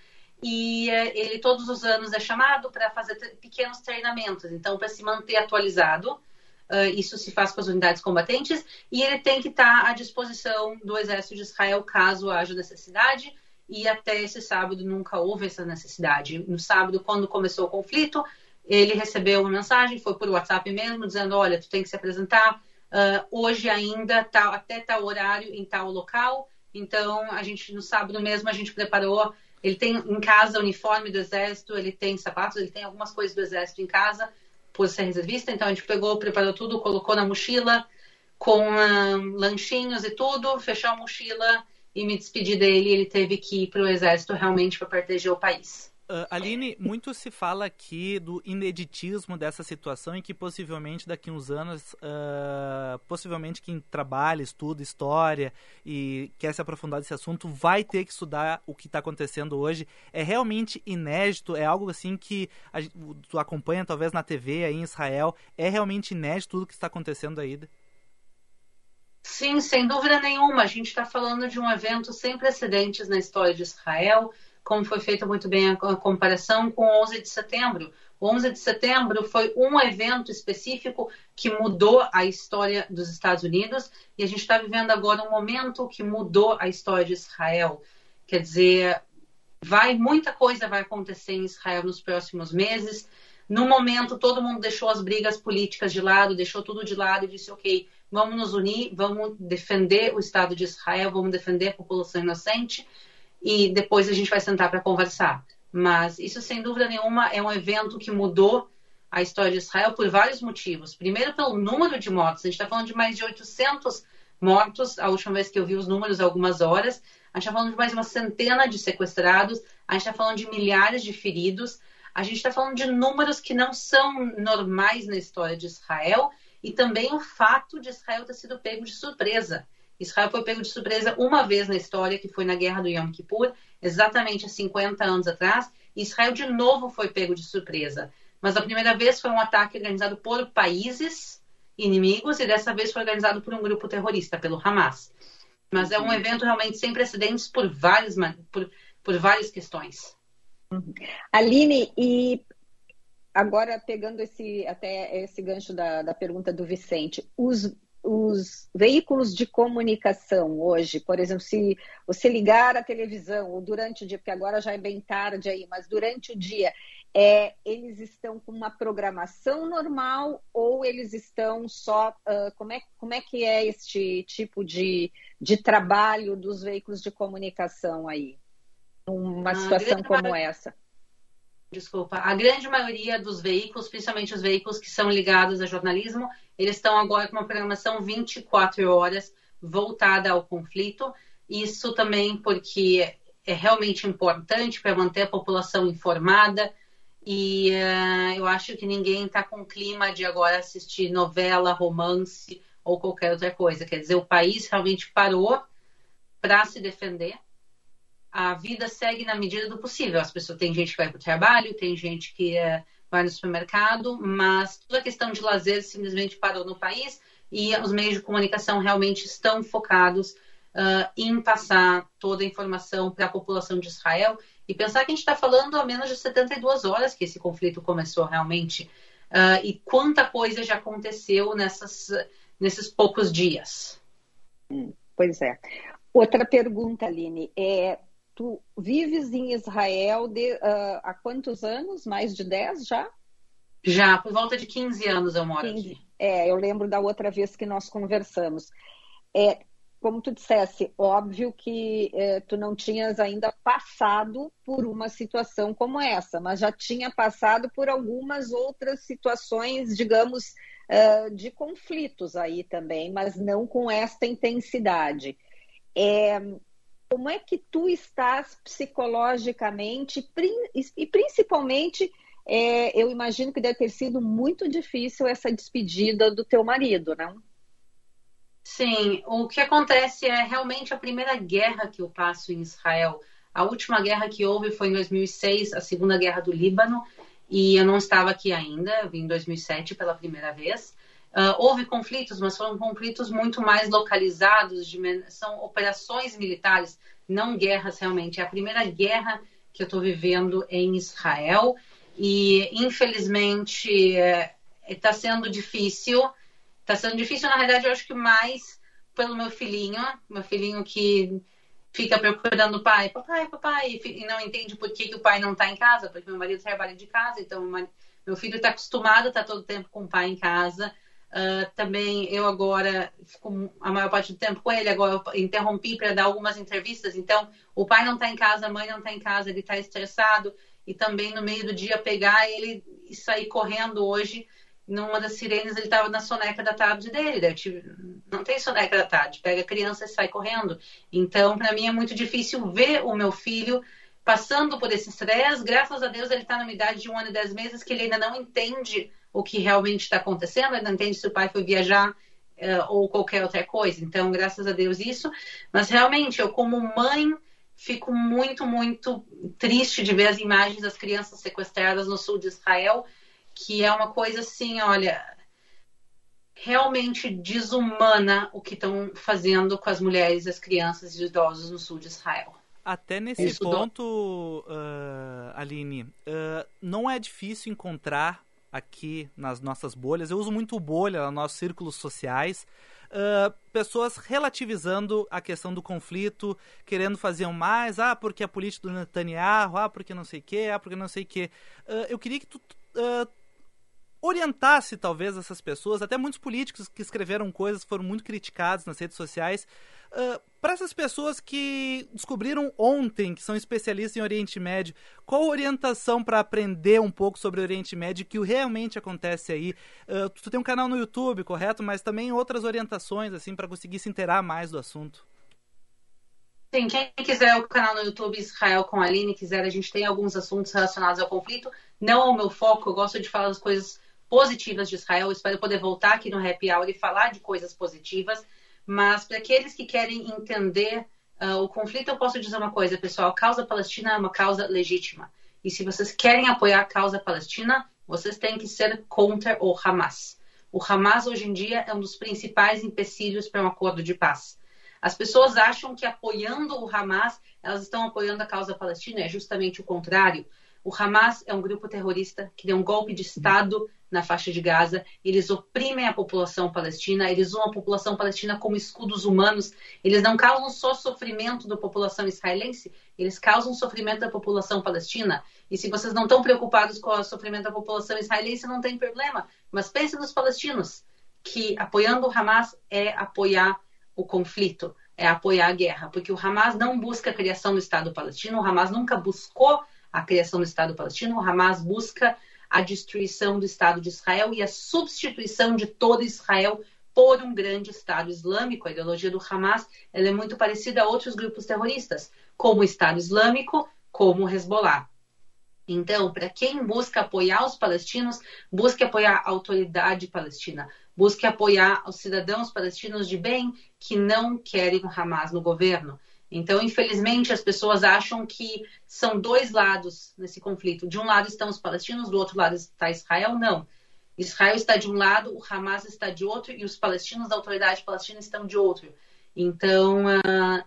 e eh, ele todos os anos é chamado para fazer pequenos treinamentos, então para se manter atualizado. Uh, isso se faz com as unidades combatentes e ele tem que estar tá à disposição do exército de Israel caso haja necessidade. E até esse sábado nunca houve essa necessidade. No sábado, quando começou o conflito, ele recebeu uma mensagem, foi por WhatsApp mesmo, dizendo: Olha, tu tem que se apresentar Uh, hoje ainda tá, até tal horário em tal local. Então, a gente no sábado mesmo a gente preparou. Ele tem em casa o uniforme do exército, ele tem sapatos, ele tem algumas coisas do exército em casa ser reservista. Então a gente pegou, preparou tudo, colocou na mochila com uh, lanchinhos e tudo, fechou a mochila e me despedi dele. Ele teve que ir para o exército realmente para proteger o país. Uh, Aline, muito se fala aqui do ineditismo dessa situação e que possivelmente daqui uns anos, uh, possivelmente quem trabalha, estuda história e quer se aprofundar nesse assunto vai ter que estudar o que está acontecendo hoje. É realmente inédito, é algo assim que a, tu acompanha talvez na TV aí em Israel. É realmente inédito tudo que está acontecendo aí? Sim, sem dúvida nenhuma. A gente está falando de um evento sem precedentes na história de Israel como foi feita muito bem a comparação com o 11 de setembro. O 11 de setembro foi um evento específico que mudou a história dos Estados Unidos e a gente está vivendo agora um momento que mudou a história de Israel. Quer dizer, vai muita coisa vai acontecer em Israel nos próximos meses. No momento, todo mundo deixou as brigas políticas de lado, deixou tudo de lado e disse: ok, vamos nos unir, vamos defender o Estado de Israel, vamos defender a população inocente e depois a gente vai sentar para conversar. Mas isso, sem dúvida nenhuma, é um evento que mudou a história de Israel por vários motivos. Primeiro, pelo número de mortos. A gente está falando de mais de 800 mortos. A última vez que eu vi os números, algumas horas. A gente está falando de mais uma centena de sequestrados. A gente está falando de milhares de feridos. A gente está falando de números que não são normais na história de Israel. E também o fato de Israel ter sido pego de surpresa. Israel foi pego de surpresa uma vez na história, que foi na Guerra do Yom Kippur, exatamente há 50 anos atrás. Israel de novo foi pego de surpresa. Mas a primeira vez foi um ataque organizado por países inimigos e dessa vez foi organizado por um grupo terrorista, pelo Hamas. Mas é um uhum. evento realmente sem precedentes por várias, por, por várias questões. Uhum. Aline, e agora pegando esse até esse gancho da, da pergunta do Vicente, os os veículos de comunicação hoje, por exemplo, se você ligar a televisão ou durante o dia, porque agora já é bem tarde aí, mas durante o dia, é, eles estão com uma programação normal ou eles estão só. Uh, como, é, como é que é este tipo de, de trabalho dos veículos de comunicação aí? Numa ah, situação como essa? Desculpa, a grande maioria dos veículos, principalmente os veículos que são ligados a jornalismo, eles estão agora com uma programação 24 horas voltada ao conflito. Isso também porque é realmente importante para manter a população informada E uh, eu acho que ninguém está com clima de agora assistir novela, romance ou qualquer outra coisa. Quer dizer, o país realmente parou para se defender. A vida segue na medida do possível. As pessoas tem gente que vai para o trabalho, tem gente que uh, vai no supermercado, mas toda a questão de lazer simplesmente parou no país e os meios de comunicação realmente estão focados uh, em passar toda a informação para a população de Israel e pensar que a gente está falando há menos de 72 horas que esse conflito começou realmente uh, e quanta coisa já aconteceu nessas, nesses poucos dias. Hum, pois é. Outra pergunta, Aline, é tu vives em Israel de, uh, há quantos anos? Mais de 10 já? Já, por volta de 15 anos eu moro 15. aqui. É, eu lembro da outra vez que nós conversamos. É, como tu dissesse, óbvio que é, tu não tinhas ainda passado por uma situação como essa, mas já tinha passado por algumas outras situações, digamos, uh, de conflitos aí também, mas não com esta intensidade. É, como é que tu estás psicologicamente e principalmente é, eu imagino que deve ter sido muito difícil essa despedida do teu marido, não? Sim, o que acontece é realmente a primeira guerra que eu passo em Israel. A última guerra que houve foi em 2006, a Segunda Guerra do Líbano, e eu não estava aqui ainda, eu vim em 2007 pela primeira vez. Uh, houve conflitos, mas foram conflitos muito mais localizados, de, são operações militares, não guerras realmente. É a primeira guerra que eu estou vivendo em Israel e, infelizmente, está é, sendo difícil Tá sendo difícil, na realidade, eu acho que mais pelo meu filhinho, meu filhinho que fica procurando o pai, papai, papai, e não entende por que, que o pai não está em casa, porque meu marido trabalha de casa, então meu filho está acostumado a estar tá todo o tempo com o pai em casa. Uh, também eu agora fico a maior parte do tempo com ele, agora eu interrompi para dar algumas entrevistas, então o pai não está em casa, a mãe não está em casa, ele está estressado, e também no meio do dia pegar ele e sair correndo hoje numa das sirenes ele estava na soneca da tarde dele. Tive... não tem soneca da tarde, pega a criança e sai correndo. Então, para mim é muito difícil ver o meu filho passando por esse estresse. Graças a Deus ele está numa idade de um ano e dez meses que ele ainda não entende o que realmente está acontecendo, não entende se o pai foi viajar uh, ou qualquer outra coisa. Então, graças a Deus isso. Mas realmente, eu como mãe fico muito, muito triste de ver as imagens das crianças sequestradas no sul de Israel que é uma coisa assim, olha, realmente desumana o que estão fazendo com as mulheres, as crianças e os idosos no sul de Israel. Até nesse Isso ponto, uh, Aline, uh, não é difícil encontrar aqui nas nossas bolhas, eu uso muito bolha nos nossos círculos sociais, uh, pessoas relativizando a questão do conflito, querendo fazer mais, ah, porque a política do Netanyahu, ah, porque não sei o que, ah, porque não sei o que. eu queria que tu orientasse talvez essas pessoas, até muitos políticos que escreveram coisas foram muito criticados nas redes sociais, uh, para essas pessoas que descobriram ontem que são especialistas em Oriente Médio, qual a orientação para aprender um pouco sobre Oriente Médio, o que realmente acontece aí? Uh, tu tem um canal no YouTube, correto? Mas também outras orientações assim para conseguir se inteirar mais do assunto. Sim, quem quiser o canal no YouTube Israel com a Aline, quiser, a gente tem alguns assuntos relacionados ao conflito. Não é o meu foco, eu gosto de falar das coisas positivas de Israel. Espero poder voltar aqui no Happy Hour e falar de coisas positivas. Mas para aqueles que querem entender uh, o conflito, eu posso dizer uma coisa, pessoal: a causa palestina é uma causa legítima. E se vocês querem apoiar a causa palestina, vocês têm que ser contra o Hamas. O Hamas, hoje em dia, é um dos principais empecilhos para um acordo de paz. As pessoas acham que apoiando o Hamas, elas estão apoiando a causa palestina. É justamente o contrário. O Hamas é um grupo terrorista que deu um golpe de Estado na faixa de Gaza, eles oprimem a população palestina, eles usam a população palestina como escudos humanos, eles não causam só sofrimento da população israelense, eles causam sofrimento da população palestina. E se vocês não estão preocupados com o sofrimento da população israelense, não tem problema. Mas pense nos palestinos, que apoiando o Hamas é apoiar o conflito, é apoiar a guerra, porque o Hamas não busca a criação do Estado palestino, o Hamas nunca buscou a criação do Estado palestino, o Hamas busca a destruição do Estado de Israel e a substituição de todo Israel por um grande Estado Islâmico. A ideologia do Hamas é muito parecida a outros grupos terroristas, como o Estado Islâmico, como o Hezbollah. Então, para quem busca apoiar os palestinos, busque apoiar a autoridade palestina, busque apoiar os cidadãos palestinos de bem que não querem o Hamas no governo. Então, infelizmente, as pessoas acham que são dois lados nesse conflito. De um lado estão os palestinos, do outro lado está Israel. Não. Israel está de um lado, o Hamas está de outro e os palestinos da autoridade palestina estão de outro. Então, uh,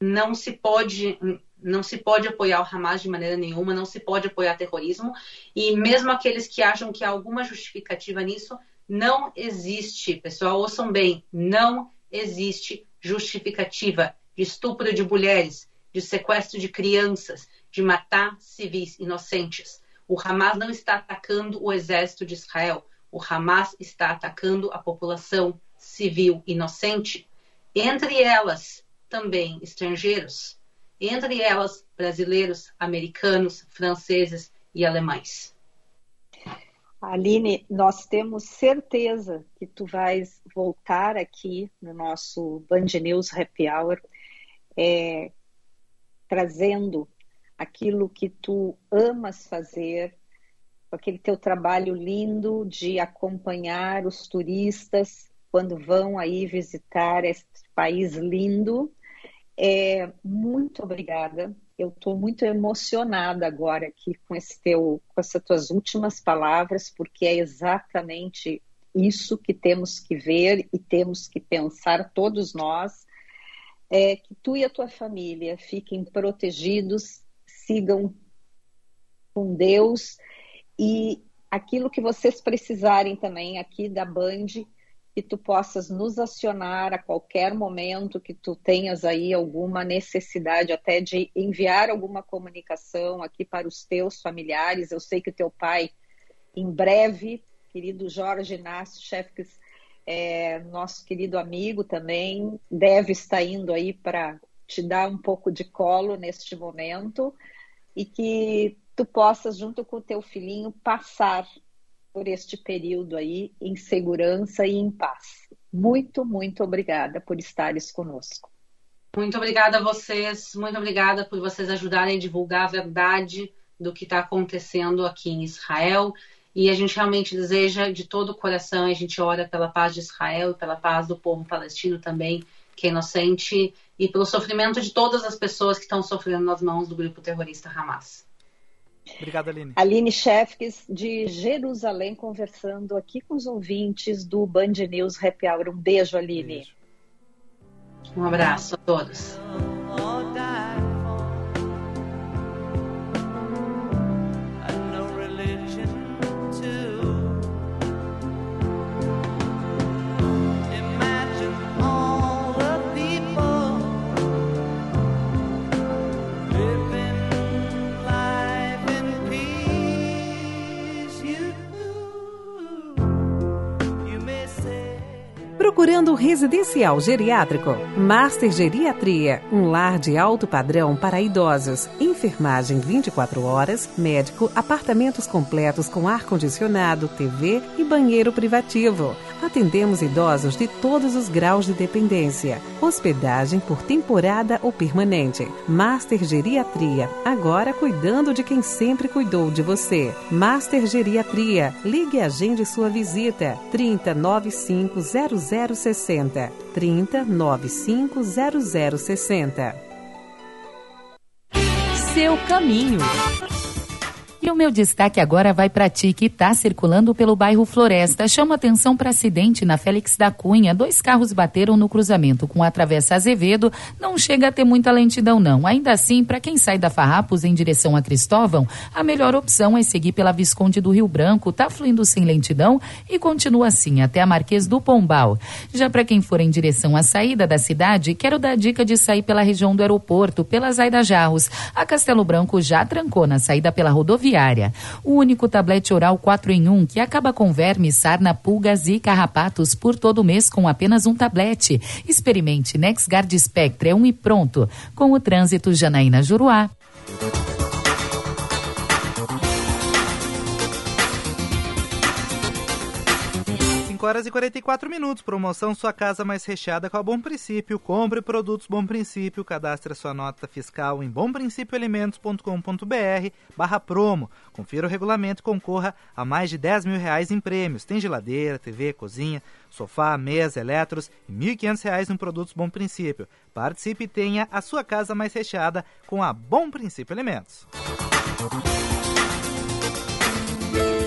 não se pode não se pode apoiar o Hamas de maneira nenhuma, não se pode apoiar terrorismo e mesmo aqueles que acham que há alguma justificativa nisso, não existe, pessoal, ouçam bem, não existe justificativa de estupro de mulheres, de sequestro de crianças, de matar civis inocentes. O Hamas não está atacando o exército de Israel. O Hamas está atacando a população civil inocente, entre elas também estrangeiros, entre elas brasileiros, americanos, franceses e alemães. Aline, nós temos certeza que tu vais voltar aqui no nosso Band News Happy Hour, é, trazendo aquilo que tu amas fazer, aquele teu trabalho lindo de acompanhar os turistas quando vão aí visitar este país lindo. É, muito obrigada. Eu estou muito emocionada agora aqui com esse teu, com essas tuas últimas palavras, porque é exatamente isso que temos que ver e temos que pensar todos nós. É que tu e a tua família fiquem protegidos, sigam com Deus e aquilo que vocês precisarem também aqui da Band, que tu possas nos acionar a qualquer momento que tu tenhas aí alguma necessidade até de enviar alguma comunicação aqui para os teus familiares. Eu sei que o teu pai, em breve, querido Jorge Inácio Chefques, é, nosso querido amigo também, deve estar indo aí para te dar um pouco de colo neste momento e que tu possas, junto com o teu filhinho, passar por este período aí em segurança e em paz. Muito, muito obrigada por estares conosco. Muito obrigada a vocês, muito obrigada por vocês ajudarem a divulgar a verdade do que está acontecendo aqui em Israel. E a gente realmente deseja de todo o coração, a gente ora pela paz de Israel e pela paz do povo palestino também, que é inocente, e pelo sofrimento de todas as pessoas que estão sofrendo nas mãos do grupo terrorista Hamas. Obrigado, Aline. Aline Chefques, de Jerusalém, conversando aqui com os ouvintes do Band News Happy Hour. Um beijo, Aline. Beijo. Um abraço a todos. Procurando residencial geriátrico? Master Geriatria, um lar de alto padrão para idosos. Enfermagem 24 horas, médico, apartamentos completos com ar-condicionado, TV e banheiro privativo. Atendemos idosos de todos os graus de dependência. Hospedagem por temporada ou permanente. Master Geriatria, agora cuidando de quem sempre cuidou de você. Master Geriatria, ligue e agende sua visita. 3095 0060. 3095 0060. Seu caminho. E o meu destaque agora vai para ti que está circulando pelo bairro Floresta. Chama atenção para acidente na Félix da Cunha. Dois carros bateram no cruzamento com a Travessa Azevedo. Não chega a ter muita lentidão, não. Ainda assim, para quem sai da Farrapos em direção a Cristóvão, a melhor opção é seguir pela Visconde do Rio Branco. Tá fluindo sem lentidão e continua assim até a Marquês do Pombal. Já para quem for em direção à saída da cidade, quero dar a dica de sair pela região do aeroporto, pela Zaida Jarros. A Castelo Branco já trancou na saída pela rodovia diária. O único tablete oral 4 em 1 que acaba com vermes, sarna, pulgas e carrapatos por todo mês com apenas um tablete. Experimente NexGard Spectre é um e pronto. Com o trânsito Janaína Juruá. 5 horas e 44 minutos. Promoção Sua Casa Mais Recheada com a Bom Princípio. Compre produtos Bom Princípio. Cadastre sua nota fiscal em bomprincipioalimentos.com.br barra promo. Confira o regulamento e concorra a mais de 10 mil reais em prêmios. Tem geladeira, TV, cozinha, sofá, mesa, eletros e R$ 1.500 em produtos Bom Princípio. Participe e tenha a sua casa mais recheada com a Bom Princípio Alimentos.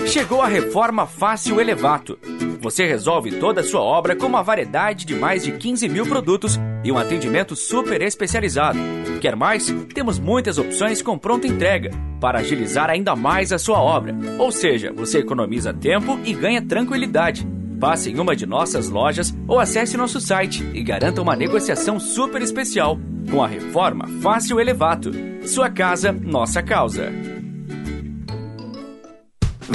Chegou a reforma Fácil Elevato. Você resolve toda a sua obra com uma variedade de mais de 15 mil produtos e um atendimento super especializado. Quer mais? Temos muitas opções com pronta entrega para agilizar ainda mais a sua obra. Ou seja, você economiza tempo e ganha tranquilidade. Passe em uma de nossas lojas ou acesse nosso site e garanta uma negociação super especial com a reforma Fácil Elevato. Sua casa, nossa causa.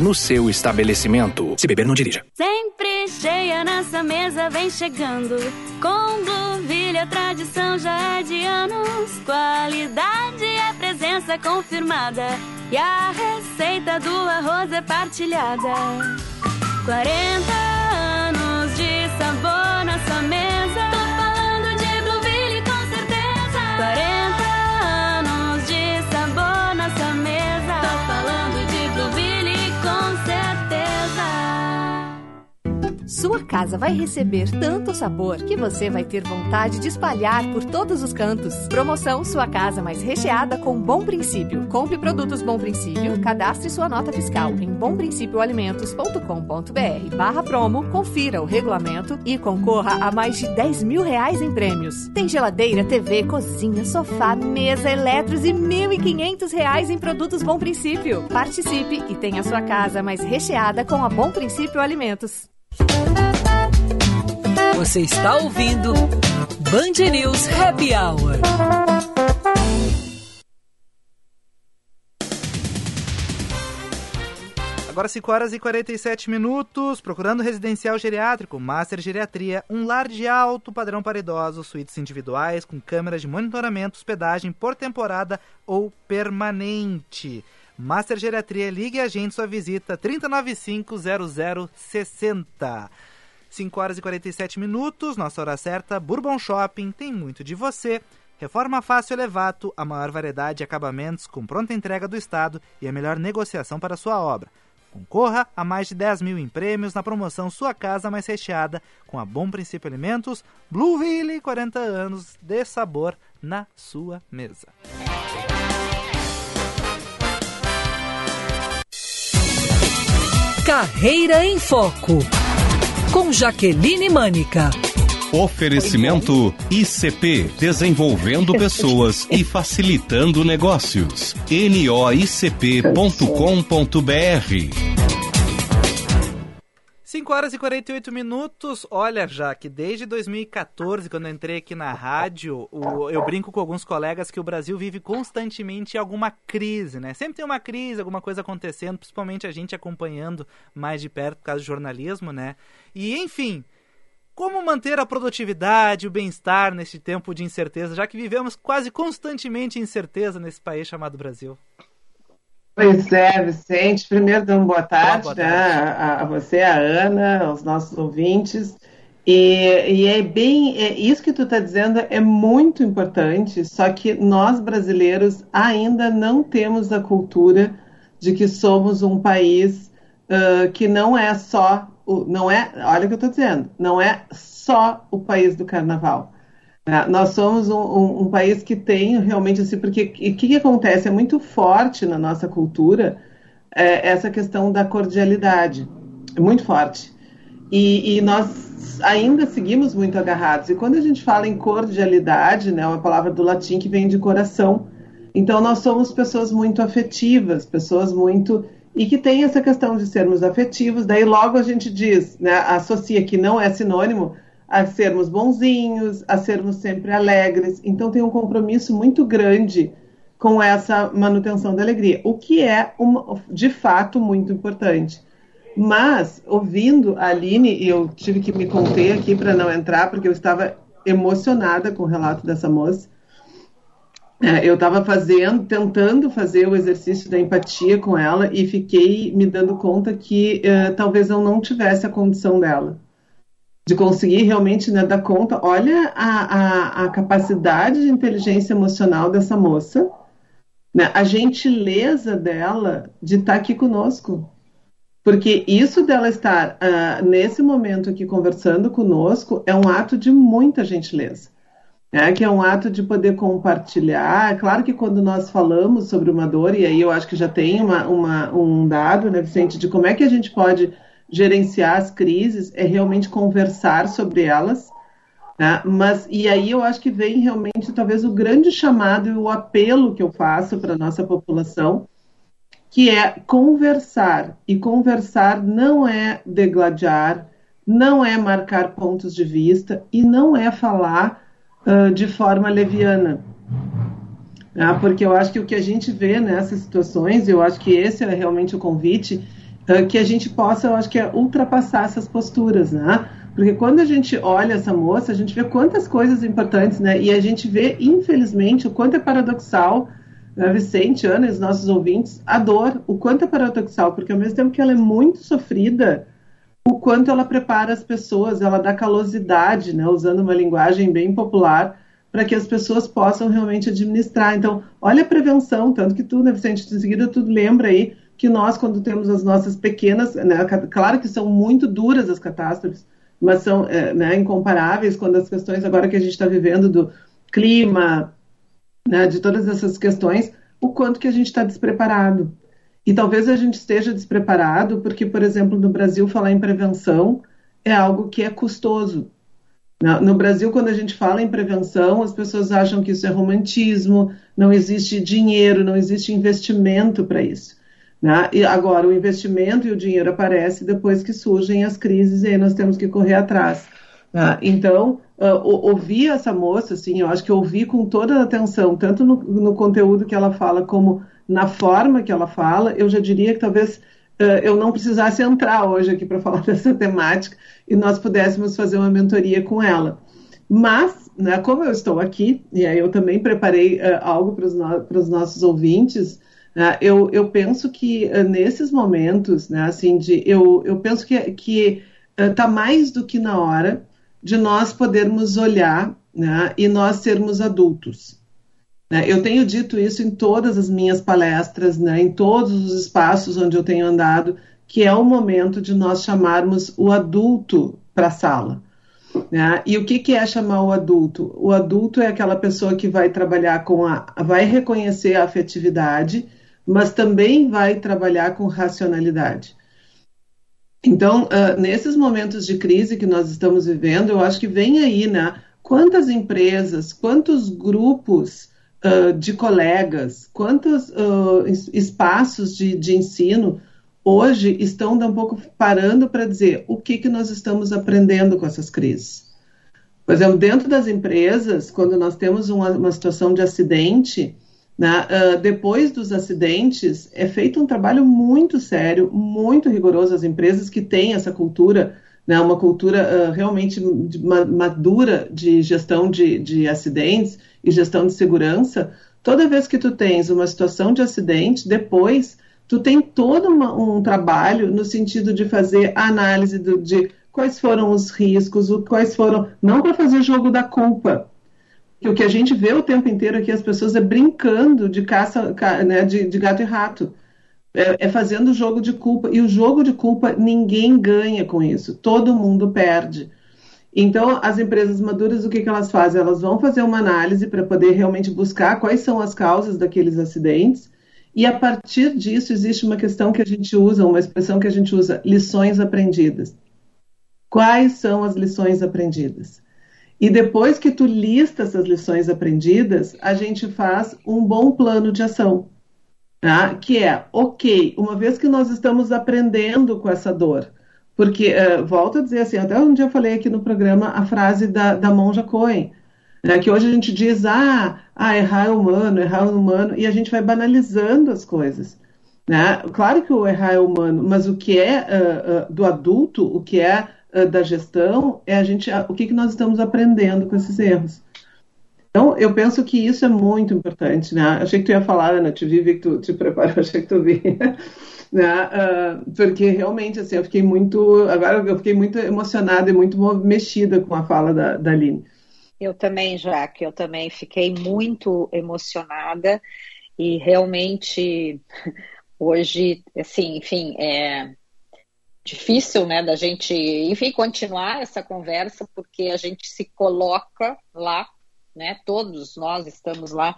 no seu estabelecimento. Se beber, não dirija. Sempre cheia nessa mesa vem chegando. Com Blueville a tradição já é de anos. Qualidade é presença confirmada. E a receita do arroz é partilhada. 40 anos de sabor nessa mesa. Tô falando de Blueville com certeza. 40 Sua casa vai receber tanto sabor que você vai ter vontade de espalhar por todos os cantos. Promoção Sua Casa Mais Recheada com Bom Princípio. Compre produtos Bom Princípio, cadastre sua nota fiscal em bomprincipioalimentos.com.br barra promo, confira o regulamento e concorra a mais de 10 mil reais em prêmios. Tem geladeira, TV, cozinha, sofá, mesa, eletros e 1.500 reais em produtos Bom Princípio. Participe e tenha sua casa mais recheada com a Bom Princípio Alimentos. Você está ouvindo Band News Happy Hour. Agora 5 horas e 47 minutos, procurando residencial geriátrico, Master Geriatria, um lar de alto padrão para idosos, suítes individuais com câmeras de monitoramento, hospedagem por temporada ou permanente. Master Geriatria, ligue e agende sua visita 3095-0060. 5 horas e 47 minutos, nossa hora certa, Bourbon Shopping, tem muito de você. Reforma Fácil Elevato, a maior variedade de acabamentos com pronta entrega do Estado e a melhor negociação para sua obra. Concorra a mais de 10 mil em prêmios na promoção Sua Casa Mais Recheada com a Bom Princípio Alimentos, Blueville, 40 anos de sabor na sua mesa. Carreira em Foco. Com Jaqueline Mânica. Oferecimento ICP Desenvolvendo Pessoas e Facilitando Negócios. noicp.com.br 5 horas e 48 minutos. Olha, já que desde 2014, quando eu entrei aqui na rádio, o- eu brinco com alguns colegas que o Brasil vive constantemente alguma crise, né? Sempre tem uma crise, alguma coisa acontecendo, principalmente a gente acompanhando mais de perto por causa do jornalismo, né? E, enfim, como manter a produtividade, o bem-estar neste tempo de incerteza, já que vivemos quase constantemente incerteza nesse país chamado Brasil? Pois é, Vicente. Primeiro, dando boa tarde, boa né, a, a você, a Ana, aos nossos ouvintes. E, e é bem. é- isso que tu está dizendo é muito importante, só que nós brasileiros ainda não temos a cultura de que somos um país ah, que não é só. O, não é, olha o que eu estou dizendo, não é só o país do carnaval. Né? Nós somos um, um- um país que tem realmente assim, porque o que, que acontece? É muito forte na nossa cultura é, essa questão da cordialidade, é muito forte. E, e nós ainda seguimos muito agarrados. E quando a gente fala em cordialidade, né, é uma palavra do latim que vem de coração. Então nós somos pessoas muito afetivas, pessoas muito e que tem essa questão de sermos afetivos. Daí logo a gente diz, né, associa que não é sinônimo a sermos bonzinhos, a sermos sempre alegres. Então tem um compromisso muito grande com essa manutenção da alegria, o que é uma, de fato muito importante. Mas, ouvindo a Aline, e eu tive que me conter aqui para não entrar, porque eu estava emocionada com o relato dessa moça. É, eu estava fazendo, tentando fazer o exercício da empatia com ela e fiquei me dando conta que uh, talvez eu não tivesse a condição dela de conseguir realmente né, dar conta. Olha a, a, a capacidade de inteligência emocional dessa moça, né, a gentileza dela de estar aqui conosco. Porque isso dela estar uh, nesse momento aqui conversando conosco é um ato de muita gentileza. É, que é um ato de poder compartilhar. É claro que quando nós falamos sobre uma dor, e aí eu acho que já tem uma, uma, um dado, né, Vicente, de como é que a gente pode gerenciar as crises, é realmente conversar sobre elas. Né? Mas, e aí eu acho que vem realmente talvez o grande chamado e o apelo que eu faço para a nossa população, que é conversar. E conversar não é degladiar, não é marcar pontos de vista e não é falar uh, de forma leviana. Ah, porque eu acho que o que a gente vê nessas situações, eu acho que esse é realmente o convite, uh, que a gente possa, eu acho que é ultrapassar essas posturas, né? Porque quando a gente olha essa moça, a gente vê quantas coisas importantes, né? E a gente vê, infelizmente, o quanto é paradoxal, né, Vicente, Ana e os nossos ouvintes, a dor, o quanto é paradoxal, porque ao mesmo tempo que ela é muito sofrida, o quanto ela prepara as pessoas, ela dá calosidade, né, usando uma linguagem bem popular, para que as pessoas possam realmente administrar. Então, olha a prevenção, tanto que tu, né, Vicente, em seguida tu lembra aí que nós, quando temos as nossas pequenas, né, claro que são muito duras as catástrofes, mas são é, né, incomparáveis quando as questões agora que a gente está vivendo do clima, né, de todas essas questões, o quanto que a gente está despreparado. E talvez a gente esteja despreparado porque, por exemplo, no Brasil, falar em prevenção é algo que é custoso. No Brasil, quando a gente fala em prevenção, as pessoas acham que isso é romantismo, não existe dinheiro, não existe investimento para isso. Né? E agora, o investimento e o dinheiro aparecem depois que surgem as crises e aí nós temos que correr atrás. Né? Então, uh, ouvir essa moça, assim, eu acho que ouvir com toda a atenção, tanto no, no conteúdo que ela fala como na forma que ela fala, eu já diria que talvez uh, eu não precisasse entrar hoje aqui para falar dessa temática e nós pudéssemos fazer uma mentoria com ela. Mas, né, como eu estou aqui, e aí eu também preparei uh, algo para os no nossos ouvintes, uh, eu, eu, penso que nesses momentos, né, assim, de, eu, eu penso que está que, tá mais do que na hora de nós podermos olhar né, e nós sermos adultos. Né? Eu tenho dito isso em todas as minhas palestras, né, em todos os espaços onde eu tenho andado, que é o momento de nós chamarmos o adulto para a sala. Né? E o que, que é chamar o adulto? O adulto é aquela pessoa que vai trabalhar com a. vai reconhecer a afetividade, mas também vai trabalhar com racionalidade. Então, uh, nesses momentos de crise que nós estamos vivendo, eu acho que vem aí, né? Quantas empresas, quantos grupos uh, de colegas, quantos uh, espaços de, de ensino hoje estão um pouco parando para dizer o que, que nós estamos aprendendo com essas crises. Por exemplo, dentro das empresas, quando nós temos uma, uma situação de acidente, uh, depois dos acidentes, é feito um trabalho muito sério, muito rigoroso. As empresas que têm essa cultura, né, uma cultura uh, realmente madura de gestão de, de acidentes, e gestão de segurança, toda vez que tu tens uma situação de acidente, depois tu tem todo uma, um trabalho no sentido de fazer análise do, de quais foram os riscos, o, quais foram, não para fazer jogo da culpa, que o que a gente vê o tempo inteiro aqui as pessoas é brincando de caça, né, de, de gato e rato. É, é, fazendo jogo de culpa. E o jogo de culpa, ninguém ganha com isso. Todo mundo perde. Então, as empresas maduras, o que, que elas fazem? Elas vão fazer uma análise para poder realmente buscar quais são as causas daqueles acidentes, e a partir disso existe uma questão que a gente usa, uma expressão que a gente usa, lições aprendidas. Quais são as lições aprendidas? E depois que tu lista essas lições aprendidas, a gente faz um bom plano de ação. Tá? Que é, ok, uma vez que nós estamos aprendendo com essa dor, porque, uh, volto a dizer assim, até um dia eu falei aqui no programa a frase da, da Monja Cohen, né, que hoje a gente diz, ah, ah, errar é humano, errar é humano, e a gente vai banalizando as coisas. Né? Claro que o errar é humano, mas o que é uh, uh, do adulto, o que é da gestão, é a gente, o que, que nós estamos aprendendo com esses erros. Então, eu penso que isso é muito importante, né? Achei que tu ia falar, Ana, te vi, vi que tu te preparou, achei que tu vinha. Né? Uh, porque realmente, assim, eu fiquei muito, agora eu fiquei muito emocionada e muito mexida com a fala da, da Aline. Eu também, Jaque, eu também fiquei muito emocionada e realmente hoje, assim, enfim, é difícil, né, da gente, enfim, continuar essa conversa porque a gente se coloca lá né? Todos nós estamos lá.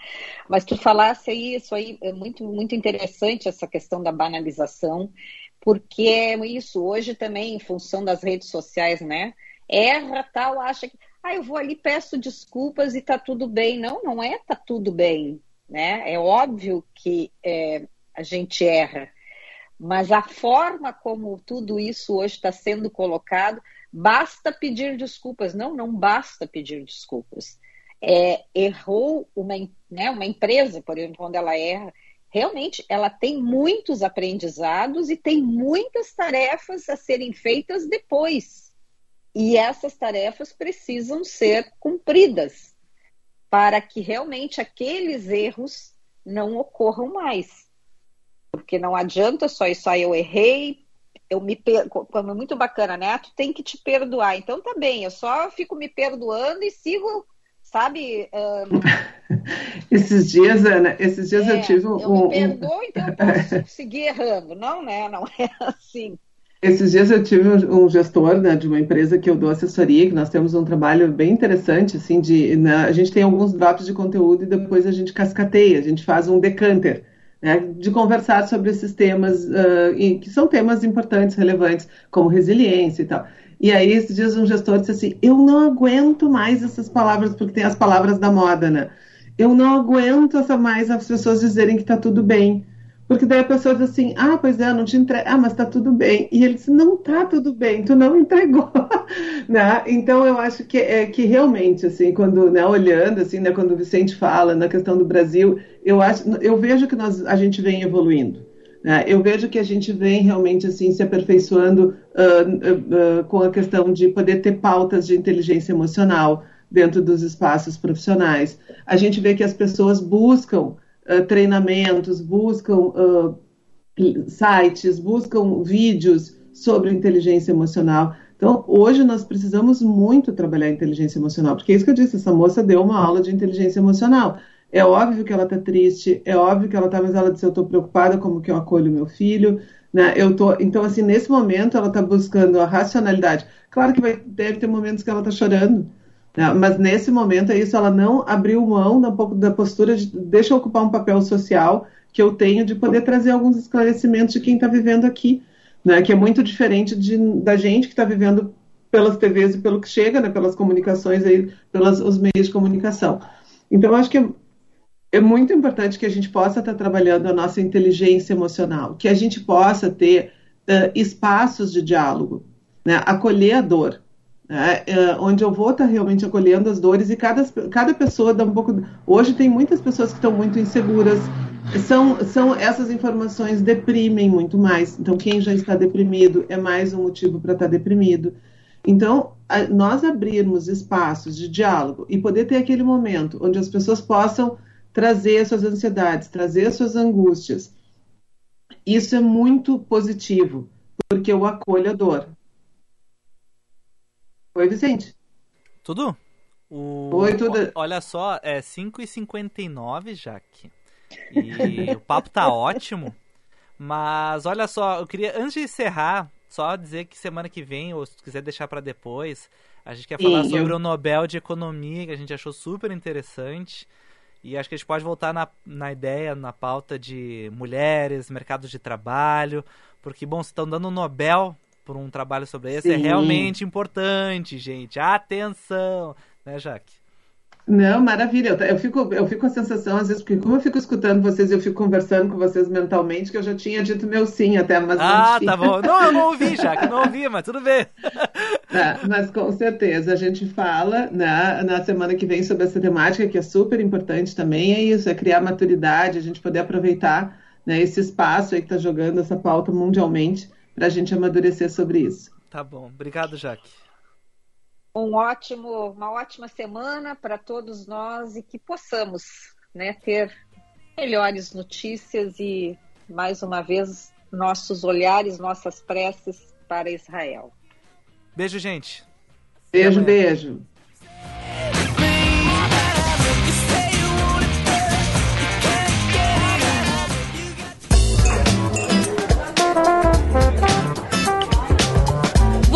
Mas tu falasse aí, isso aí é muito, muito interessante, essa questão da banalização, porque é isso, hoje também, em função das redes sociais, né? Erra tal, acha que, ah, eu vou ali, peço desculpas e tá tudo bem. Não, não é tá tudo bem, né? É óbvio que é, a gente erra, mas a forma como tudo isso hoje está sendo colocado, basta pedir desculpas. Não, não basta pedir desculpas é, errou uma, né, uma empresa, por exemplo, quando ela erra, realmente ela tem muitos aprendizados e tem muitas tarefas a serem feitas depois. E essas tarefas precisam ser cumpridas para que realmente aqueles erros não ocorram mais. Porque não adianta só isso aí, eu errei, eu me como é muito bacana, né? Tu tem que te perdoar. Então tá bem, eu só fico me perdoando e sigo sabe? Um... esses dias, Ana, esses dias é, eu tive um. Eu me perdoo, então eu posso seguir errando. Não, né? Não é assim. Esses dias eu tive um, gestor né, de uma empresa que eu dou assessoria, que nós temos um trabalho bem interessante, assim, de né, a gente tem alguns drops de conteúdo e depois a gente cascateia, a gente faz um decanter, né, de conversar sobre esses temas, uh, que são temas importantes, relevantes, como resiliência e tal. E aí, esses dias, um gestor disse assim: Eu não aguento mais essas palavras, porque tem as palavras da moda, né? Eu não aguento mais as pessoas dizerem que tá tudo bem. Porque daí a pessoa diz assim: Ah, pois é, não te entrego. Ah, mas tá tudo bem. E ele Não tá tudo bem, tu não entregou. né? Então, eu acho que, é, que realmente, assim, quando, né, olhando, assim, né, quando o Vicente fala na questão do Brasil, eu, acho, eu vejo que nós, a gente vem evoluindo. Né? Eu vejo que a gente vem realmente assim se aperfeiçoando uh, uh, com a questão de poder ter pautas de inteligência emocional dentro dos espaços profissionais. A gente vê que as pessoas buscam treinamentos, buscam sites, buscam vídeos sobre inteligência emocional. Então, hoje nós precisamos muito trabalhar inteligência emocional, porque é isso que eu disse, essa moça deu uma aula de inteligência emocional. É óbvio que ela está triste, é óbvio que ela está, mas ela disse, eu estou preocupada como que eu acolho meu filho, né? Eu tô, então assim, nesse momento ela está buscando a racionalidade. Claro que vai, deve ter momentos que ela está chorando? Mas nesse momento é isso, ela não abriu mão da, da postura de deixa eu ocupar um papel social que eu tenho de poder trazer alguns esclarecimentos de quem está vivendo aqui, né? Que é muito diferente de, da gente que está vivendo pelas TVs e pelo que chega, né? Pelas comunicações aí, pelos os meios de comunicação. Então, acho que é é muito importante que a gente possa estar trabalhando a nossa inteligência emocional, que a gente possa ter uh, espaços de diálogo, né? acolher a dor, né? uh, onde eu vou estar realmente acolhendo as dores e cada, cada pessoa dá um pouco. Hoje tem muitas pessoas que estão muito inseguras, são, são essas informações deprimem muito mais. Então, quem já está deprimido é mais um motivo para estar deprimido. Então, a, nós abrirmos espaços de diálogo e poder ter aquele momento onde as pessoas possam trazer as suas ansiedades, trazer as suas angústias. Isso é muito positivo, porque eu acolho a dor. Oi, Vicente. Tudo? O... Oi, tudo. Olha só, é 5h59, Jaque. E o papo tá ótimo. Mas olha só, eu queria, antes de encerrar, só dizer que semana que vem, ou se quiser deixar para depois, a gente quer falar sobre eu... o Nobel de Economia, que a gente achou super interessante. E acho que a gente pode voltar na, na ideia, na pauta de mulheres, mercados de trabalho, porque, bom, se estão dando um Nobel por um trabalho sobre esse, é realmente importante, gente. Atenção! Né, Jaque? Não, maravilha. Eu, eu, fico, eu fico com a sensação, às vezes, porque como eu fico escutando vocês e eu fico conversando com vocês mentalmente, que eu já tinha dito meu sim até, mas Ah, tá bom. Não, eu não ouvi já, que não ouvi, mas tudo bem. Tá, mas com certeza a gente fala né, na semana que vem sobre essa temática, que é super importante também, é isso, é criar maturidade, a gente poder aproveitar né, esse espaço aí que está jogando essa pauta mundialmente para a gente amadurecer sobre isso. Tá bom. Obrigado, Jaque. Um ótimo, uma ótima semana para todos nós e que possamos né, ter melhores notícias e, mais uma vez, nossos olhares, nossas preces para Israel. Beijo, gente. Beijo, beijo.